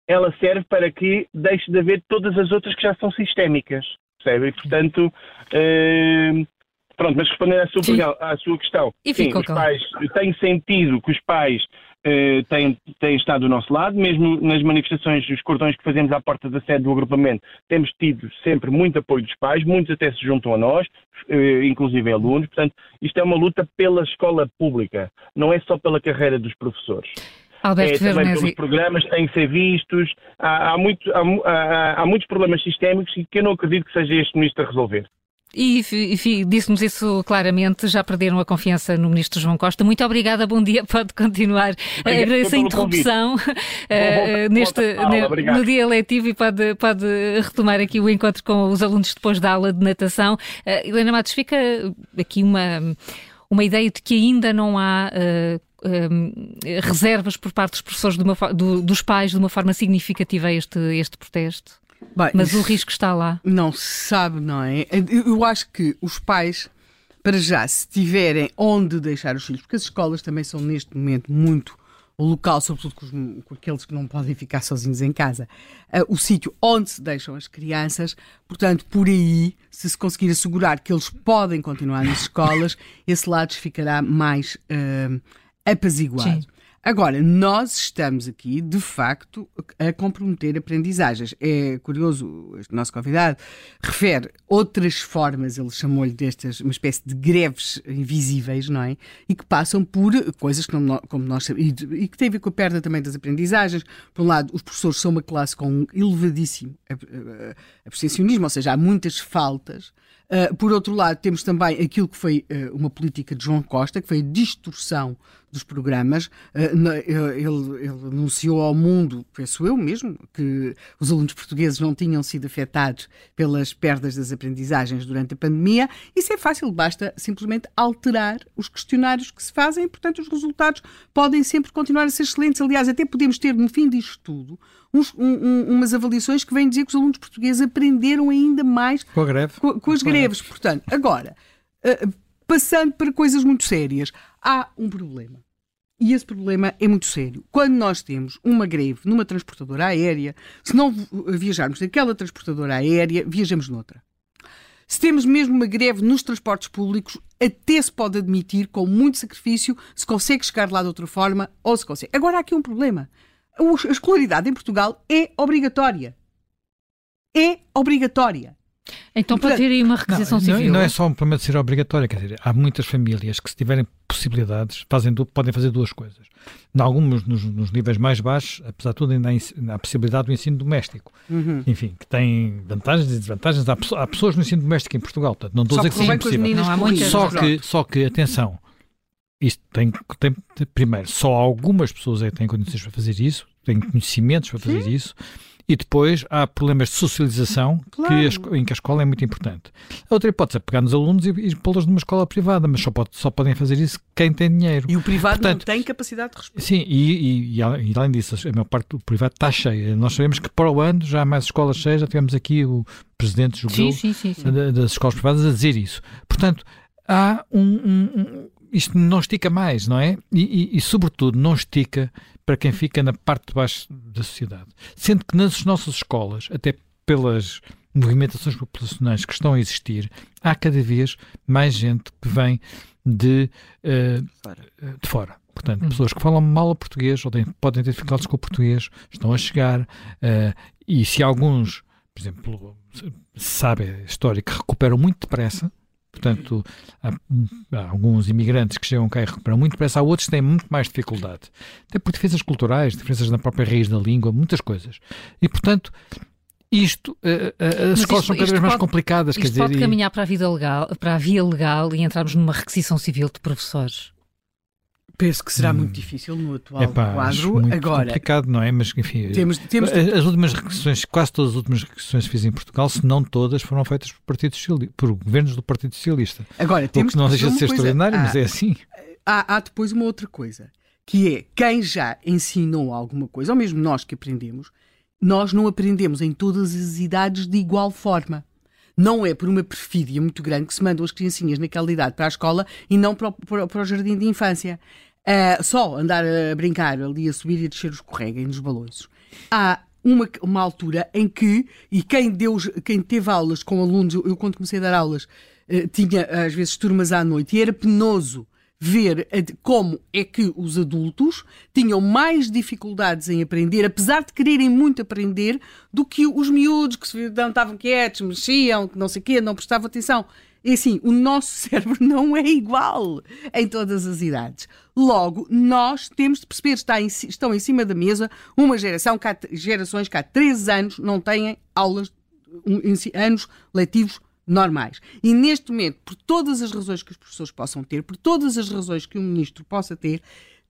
ela serve para que deixe de haver todas as outras que já são sistémicas, percebe? E, portanto, pronto, mas respondendo à sua, à sua questão, e sim, os pais, tem sentido que os pais eh, têm, têm estado do nosso lado, mesmo nas manifestações, os cordões que fazemos à porta da sede do agrupamento, temos tido sempre muito apoio dos pais, muitos até se juntam a nós, eh, inclusive alunos, portanto, isto é uma luta pela escola pública, não é só pela carreira dos professores. Alberto é, também pelos programas têm que ser vistos, há, há, muito, há, há muitos problemas sistémicos que eu não acredito que seja este ministro a resolver. E, e disse-nos isso claramente, já perderam a confiança no Ministro João Costa. Muito obrigada, bom dia, pode continuar. Agradeço a interrupção uh, neste, no dia letivo e pode, pode retomar aqui o encontro com os alunos depois da aula de natação. Uh, Helena Matos, fica aqui uma, uma ideia de que ainda não há. Uh, reservas por parte dos professores, uma, do, dos pais, de uma forma significativa a este, este protesto? Bem, Mas o risco está lá. Não se sabe, não é? Eu acho que os pais, para já, se tiverem onde deixar os filhos, porque as escolas também são neste momento muito o local, sobretudo com, os, com, aqueles que não podem ficar sozinhos em casa, uh, o sítio onde se deixam as crianças. Portanto, por aí, se se conseguir assegurar que eles podem continuar nas escolas, esse lado ficará mais uh, apaziguado. Sim. Agora, nós estamos aqui, de facto, a comprometer aprendizagens. É curioso, este nosso convidado refere outras formas, ele chamou-lhe destas, uma espécie de greves invisíveis, não é? E que passam por coisas que, não, como nós sabemos, e, que têm a ver com a perda também das aprendizagens. Por um lado, os professores são uma classe com um elevadíssimo abstencionismo, ou seja, há muitas faltas. Uh, por outro lado, temos também aquilo que foi uh, uma política de João Costa, que foi a distorção dos programas. Eh, ele, ele, anunciou ao mundo, penso eu mesmo, que os alunos portugueses não tinham sido afetados pelas perdas das aprendizagens durante a pandemia. Isso é fácil, basta simplesmente alterar os questionários que se fazem, portanto, os resultados podem sempre continuar a ser excelentes. Aliás, até podemos ter, no fim disto tudo, uns, um, umas avaliações que vêm dizer que os alunos portugueses aprenderam ainda mais com, greve. com, com as com greves. Portanto, agora, uh, passando para coisas muito sérias, há um problema. E esse problema é muito sério. Quando nós temos uma greve numa transportadora aérea, se não viajarmos naquela transportadora aérea, viajamos noutra. Se temos mesmo uma greve nos transportes públicos, até se pode admitir, com muito sacrifício, se consegue chegar lá de outra forma ou se consegue. Agora há aqui um problema. A escolaridade em Portugal é obrigatória. É obrigatória. Então pode ter aí uma requisição não, civil. Não, não é só um problema de ser obrigatória, quer dizer, há muitas famílias que se tiverem possibilidades fazem, podem fazer duas coisas. Em alguns, nos, nos, níveis mais baixos, apesar de tudo, ainda há a possibilidade do ensino doméstico. Uhum. Enfim, que tem vantagens e desvantagens. Há, há, pessoas no ensino doméstico em Portugal, portanto, não estou a dizer que seja impossível. Não, há muitas, só, que, só que, atenção, isto tem, tem, primeiro, só algumas pessoas é que têm condições para fazer isso, têm conhecimentos para fazer Sim. isso e depois há problemas de socialização claro. que a, em que a escola é muito importante. A outra hipótese é pegar nos alunos e, e pô-los numa escola privada, mas só, pode, só podem fazer isso quem tem dinheiro. E o privado Portanto, não tem capacidade de responder. Sim, e, e, e, além disso, a maior parte do privado está cheia. Nós sabemos que para o ano já há mais escolas cheias, já tivemos aqui o presidente jogou das escolas privadas a dizer isso. Portanto, há um, um, um isto não estica mais, não é? E, e, e, sobretudo, não estica para quem fica na parte de baixo da sociedade. Sendo que nas nossas escolas, até pelas movimentações populacionais que estão a existir, há cada vez mais gente que vem de, uh, fora. de fora. Portanto, hum. pessoas que falam mal o português ou têm, podem ter dificuldades com o português, estão a chegar. Uh, e se alguns, por exemplo, sabe a história, que recuperam muito depressa, Portanto, há, há, alguns imigrantes que chegam cá e recuperam muito depressa, há outros que têm muito mais dificuldade. Até por diferenças culturais, diferenças na própria raiz da língua, muitas coisas. E, portanto, isto, uh, uh, as escolas são cada vez mais complicadas. Isto quer dizer, pode caminhar para a, vida legal, para a via legal e entrarmos numa requisição civil de professores. Penso que será hum. muito difícil no atual Epá, quadro. Muito Agora, complicado, não é? Mas, enfim, temos, temos... as últimas requisições, quase todas as últimas requisições que fiz em Portugal, se não todas, foram feitas por, Partido por governos do Partido Socialista. Agora, temos o que não deixa de ser extraordinário, mas é assim. Há, há depois uma outra coisa, que é quem já ensinou alguma coisa, ou mesmo nós que aprendemos, nós não aprendemos em todas as idades de igual forma. Não é por uma perfídia muito grande que se mandam as criancinhas naquela idade para a escola e não para o, para, para o jardim de infância. Uh, só andar a brincar ali, a subir e a descer os correga nos balões. Há uma, uma altura em que, e quem, deu, quem teve aulas com alunos, eu, eu quando comecei a dar aulas, uh, tinha às vezes turmas à noite e era penoso ver como é que os adultos tinham mais dificuldades em aprender, apesar de quererem muito aprender, do que os miúdos que não estavam quietos, mexiam, que não sei o quê, não prestavam atenção. E assim, o nosso cérebro não é igual em todas as idades. Logo, nós temos de perceber, está em, estão em cima da mesa uma geração, que há, gerações que há 13 anos não têm aulas, anos letivos normais. E neste momento, por todas as razões que os professores possam ter, por todas as razões que o ministro possa ter,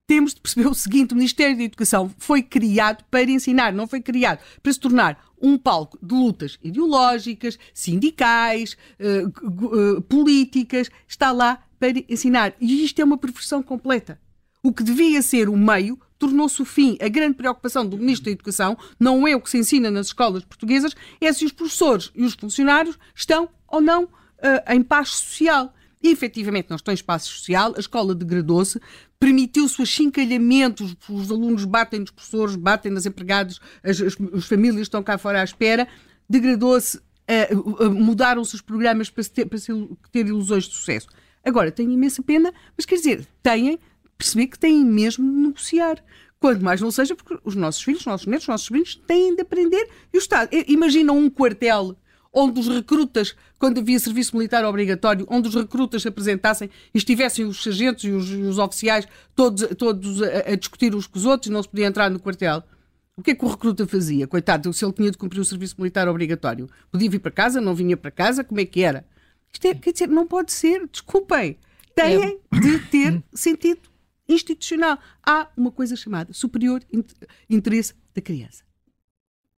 temos de perceber o seguinte: o Ministério da Educação foi criado para ensinar, não foi criado para se tornar um palco de lutas ideológicas, sindicais, uh, uh, políticas. Está lá para ensinar. E isto é uma perversão completa. O que devia ser o meio tornou-se o fim. A grande preocupação do Ministro da Educação não é o que se ensina nas escolas portuguesas, é se os professores e os funcionários estão ou não uh, em paz social. E, efetivamente, não estão em espaço social, a escola degradou-se, permitiu-se o achincalhamento, os, os, alunos batem nos professores, batem nas empregadas, as, as, as famílias estão cá fora à espera, degradou-se, uh, uh, mudaram-se os programas para, ter, para ter ilusões de sucesso. Agora, tenho imensa pena, mas quer dizer, têm perceber que têm mesmo de negociar. Quanto mais não seja porque os nossos filhos, os nossos netos, os nossos sobrinhos têm de aprender. E o Estado, imaginam um quartel onde os recrutas, quando havia serviço militar obrigatório, onde os recrutas se apresentassem e estivessem os sargentos e os, os oficiais todos, todos a, a, discutir uns com os outros e não se podia entrar no quartel. O que é que o recruta fazia? Coitado, se ele tinha de cumprir o serviço militar obrigatório. Podia vir para casa, não vinha para casa, como é que era? Isto é, quer dizer, não pode ser, desculpem. Têm de ter sentido institucional. Há uma coisa chamada superior interesse da criança.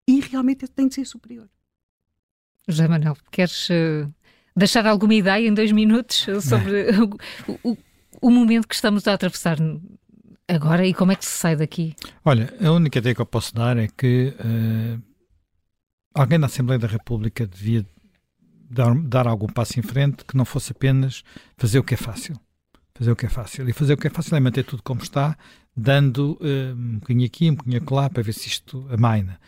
E realmente tem de ser superior. José Manuel, queres uh, deixar alguma ideia em dois minutos sobre o, o, o, momento que estamos a atravessar agora e como é que se sai daqui? Olha, a única ideia que eu posso dar é que uh, alguém na Assembleia da República devia dar, dar algum passo em frente que não fosse apenas fazer o que é fácil fazer o que é fácil. E fazer o que é fácil é manter tudo como está, dando uh, um bocadinho aqui, um bocadinho lá, para ver se isto amaina.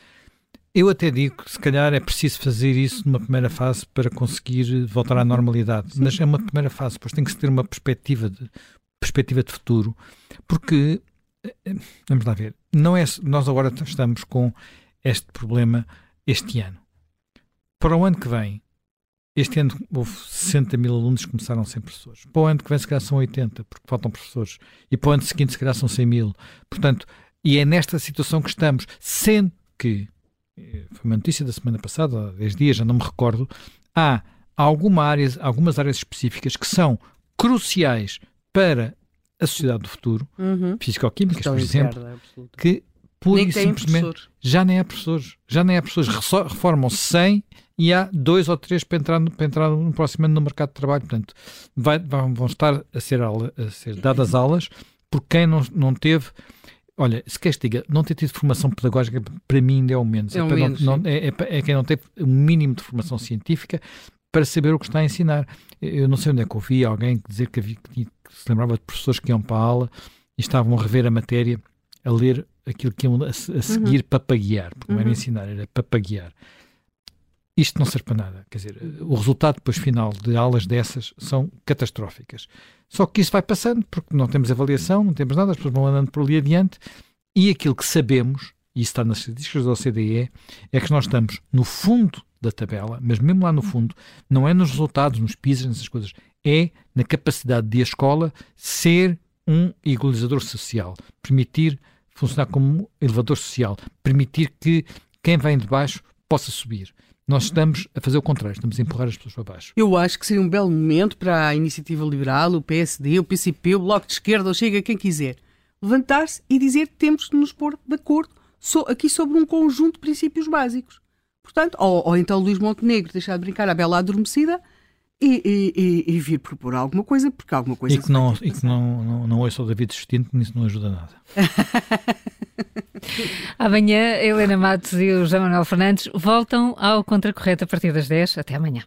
Eu até digo que se calhar é preciso fazer isso numa primeira fase para conseguir voltar à normalidade. Sim. Mas é uma primeira fase, pois tem que se ter uma perspectiva de, perspectiva de futuro, porque, eh, eh, vamos lá ver, não é, nós agora estamos com este problema este ano. Para o ano que vem, este ano houve 60 mil alunos que começaram sem professores. Para o ano que vem, se calhar, são 80, porque faltam professores. E para o ano seguinte, se calhar, são 100 mil. Portanto, e é nesta situação que estamos. Sendo que, foi uma notícia da semana passada, há 10 dias, já não me recordo, há alguma área, algumas áreas específicas que são cruciais para a sociedade do futuro, uhum. físico-químicas, por exemplo, que pura e simplesmente já nem há professores. Já nem há professores. Reformam 100 e há dois ou três para entrar, para entrar no próximo ano no mercado de trabalho. Portanto, vai, vão estar a ser, aula, a ser dadas aulas por quem não, não teve. Olha, se queres diga, não ter tido formação pedagógica, para mim ainda é o menos. É, o menos, não, não, é, é, é quem não teve um mínimo de formação científica para saber o que está a ensinar. Eu não sei onde é que ouvi alguém dizer que, havia, que se lembrava de professores que iam para a aula e estavam a rever a matéria, a ler aquilo que iam a, a seguir uhum. papaguear, porque não era uhum. ensinar, era papaguear isto não serve para nada. Quer dizer, o resultado depois final de aulas dessas são catastróficas. Só que isso vai passando, porque não temos avaliação, não temos nada, as pessoas vão andando por ali adiante, e aquilo que sabemos, e isso está nas estatísticas da OCDE, é que nós estamos no fundo da tabela, mas mesmo lá no fundo, não é nos resultados, nos PISA, nessas coisas, é na capacidade de a escola ser um igualizador social, permitir funcionar como elevador social, permitir que quem vem de baixo possa subir. Nós estamos a fazer o contrário, estamos a empurrar as pessoas para baixo. Eu acho que seria um belo momento para a Iniciativa Liberal, o PSD, o PCP, o Bloco de Esquerda, ou Chega, quem quiser, levantar-se e dizer que temos de nos pôr de acordo aqui sobre um conjunto de princípios básicos. Portanto, ou, ou então Luís Montenegro deixar de brincar a bela adormecida e, e, e, vir propor alguma coisa, porque alguma coisa. E que, não, e que não, não, não ouça o David Justino, porque isso não ajuda nada. amanhã, Helena Matos e o João Manuel Fernandes voltam ao Contracorreto a partir das 10. Até amanhã.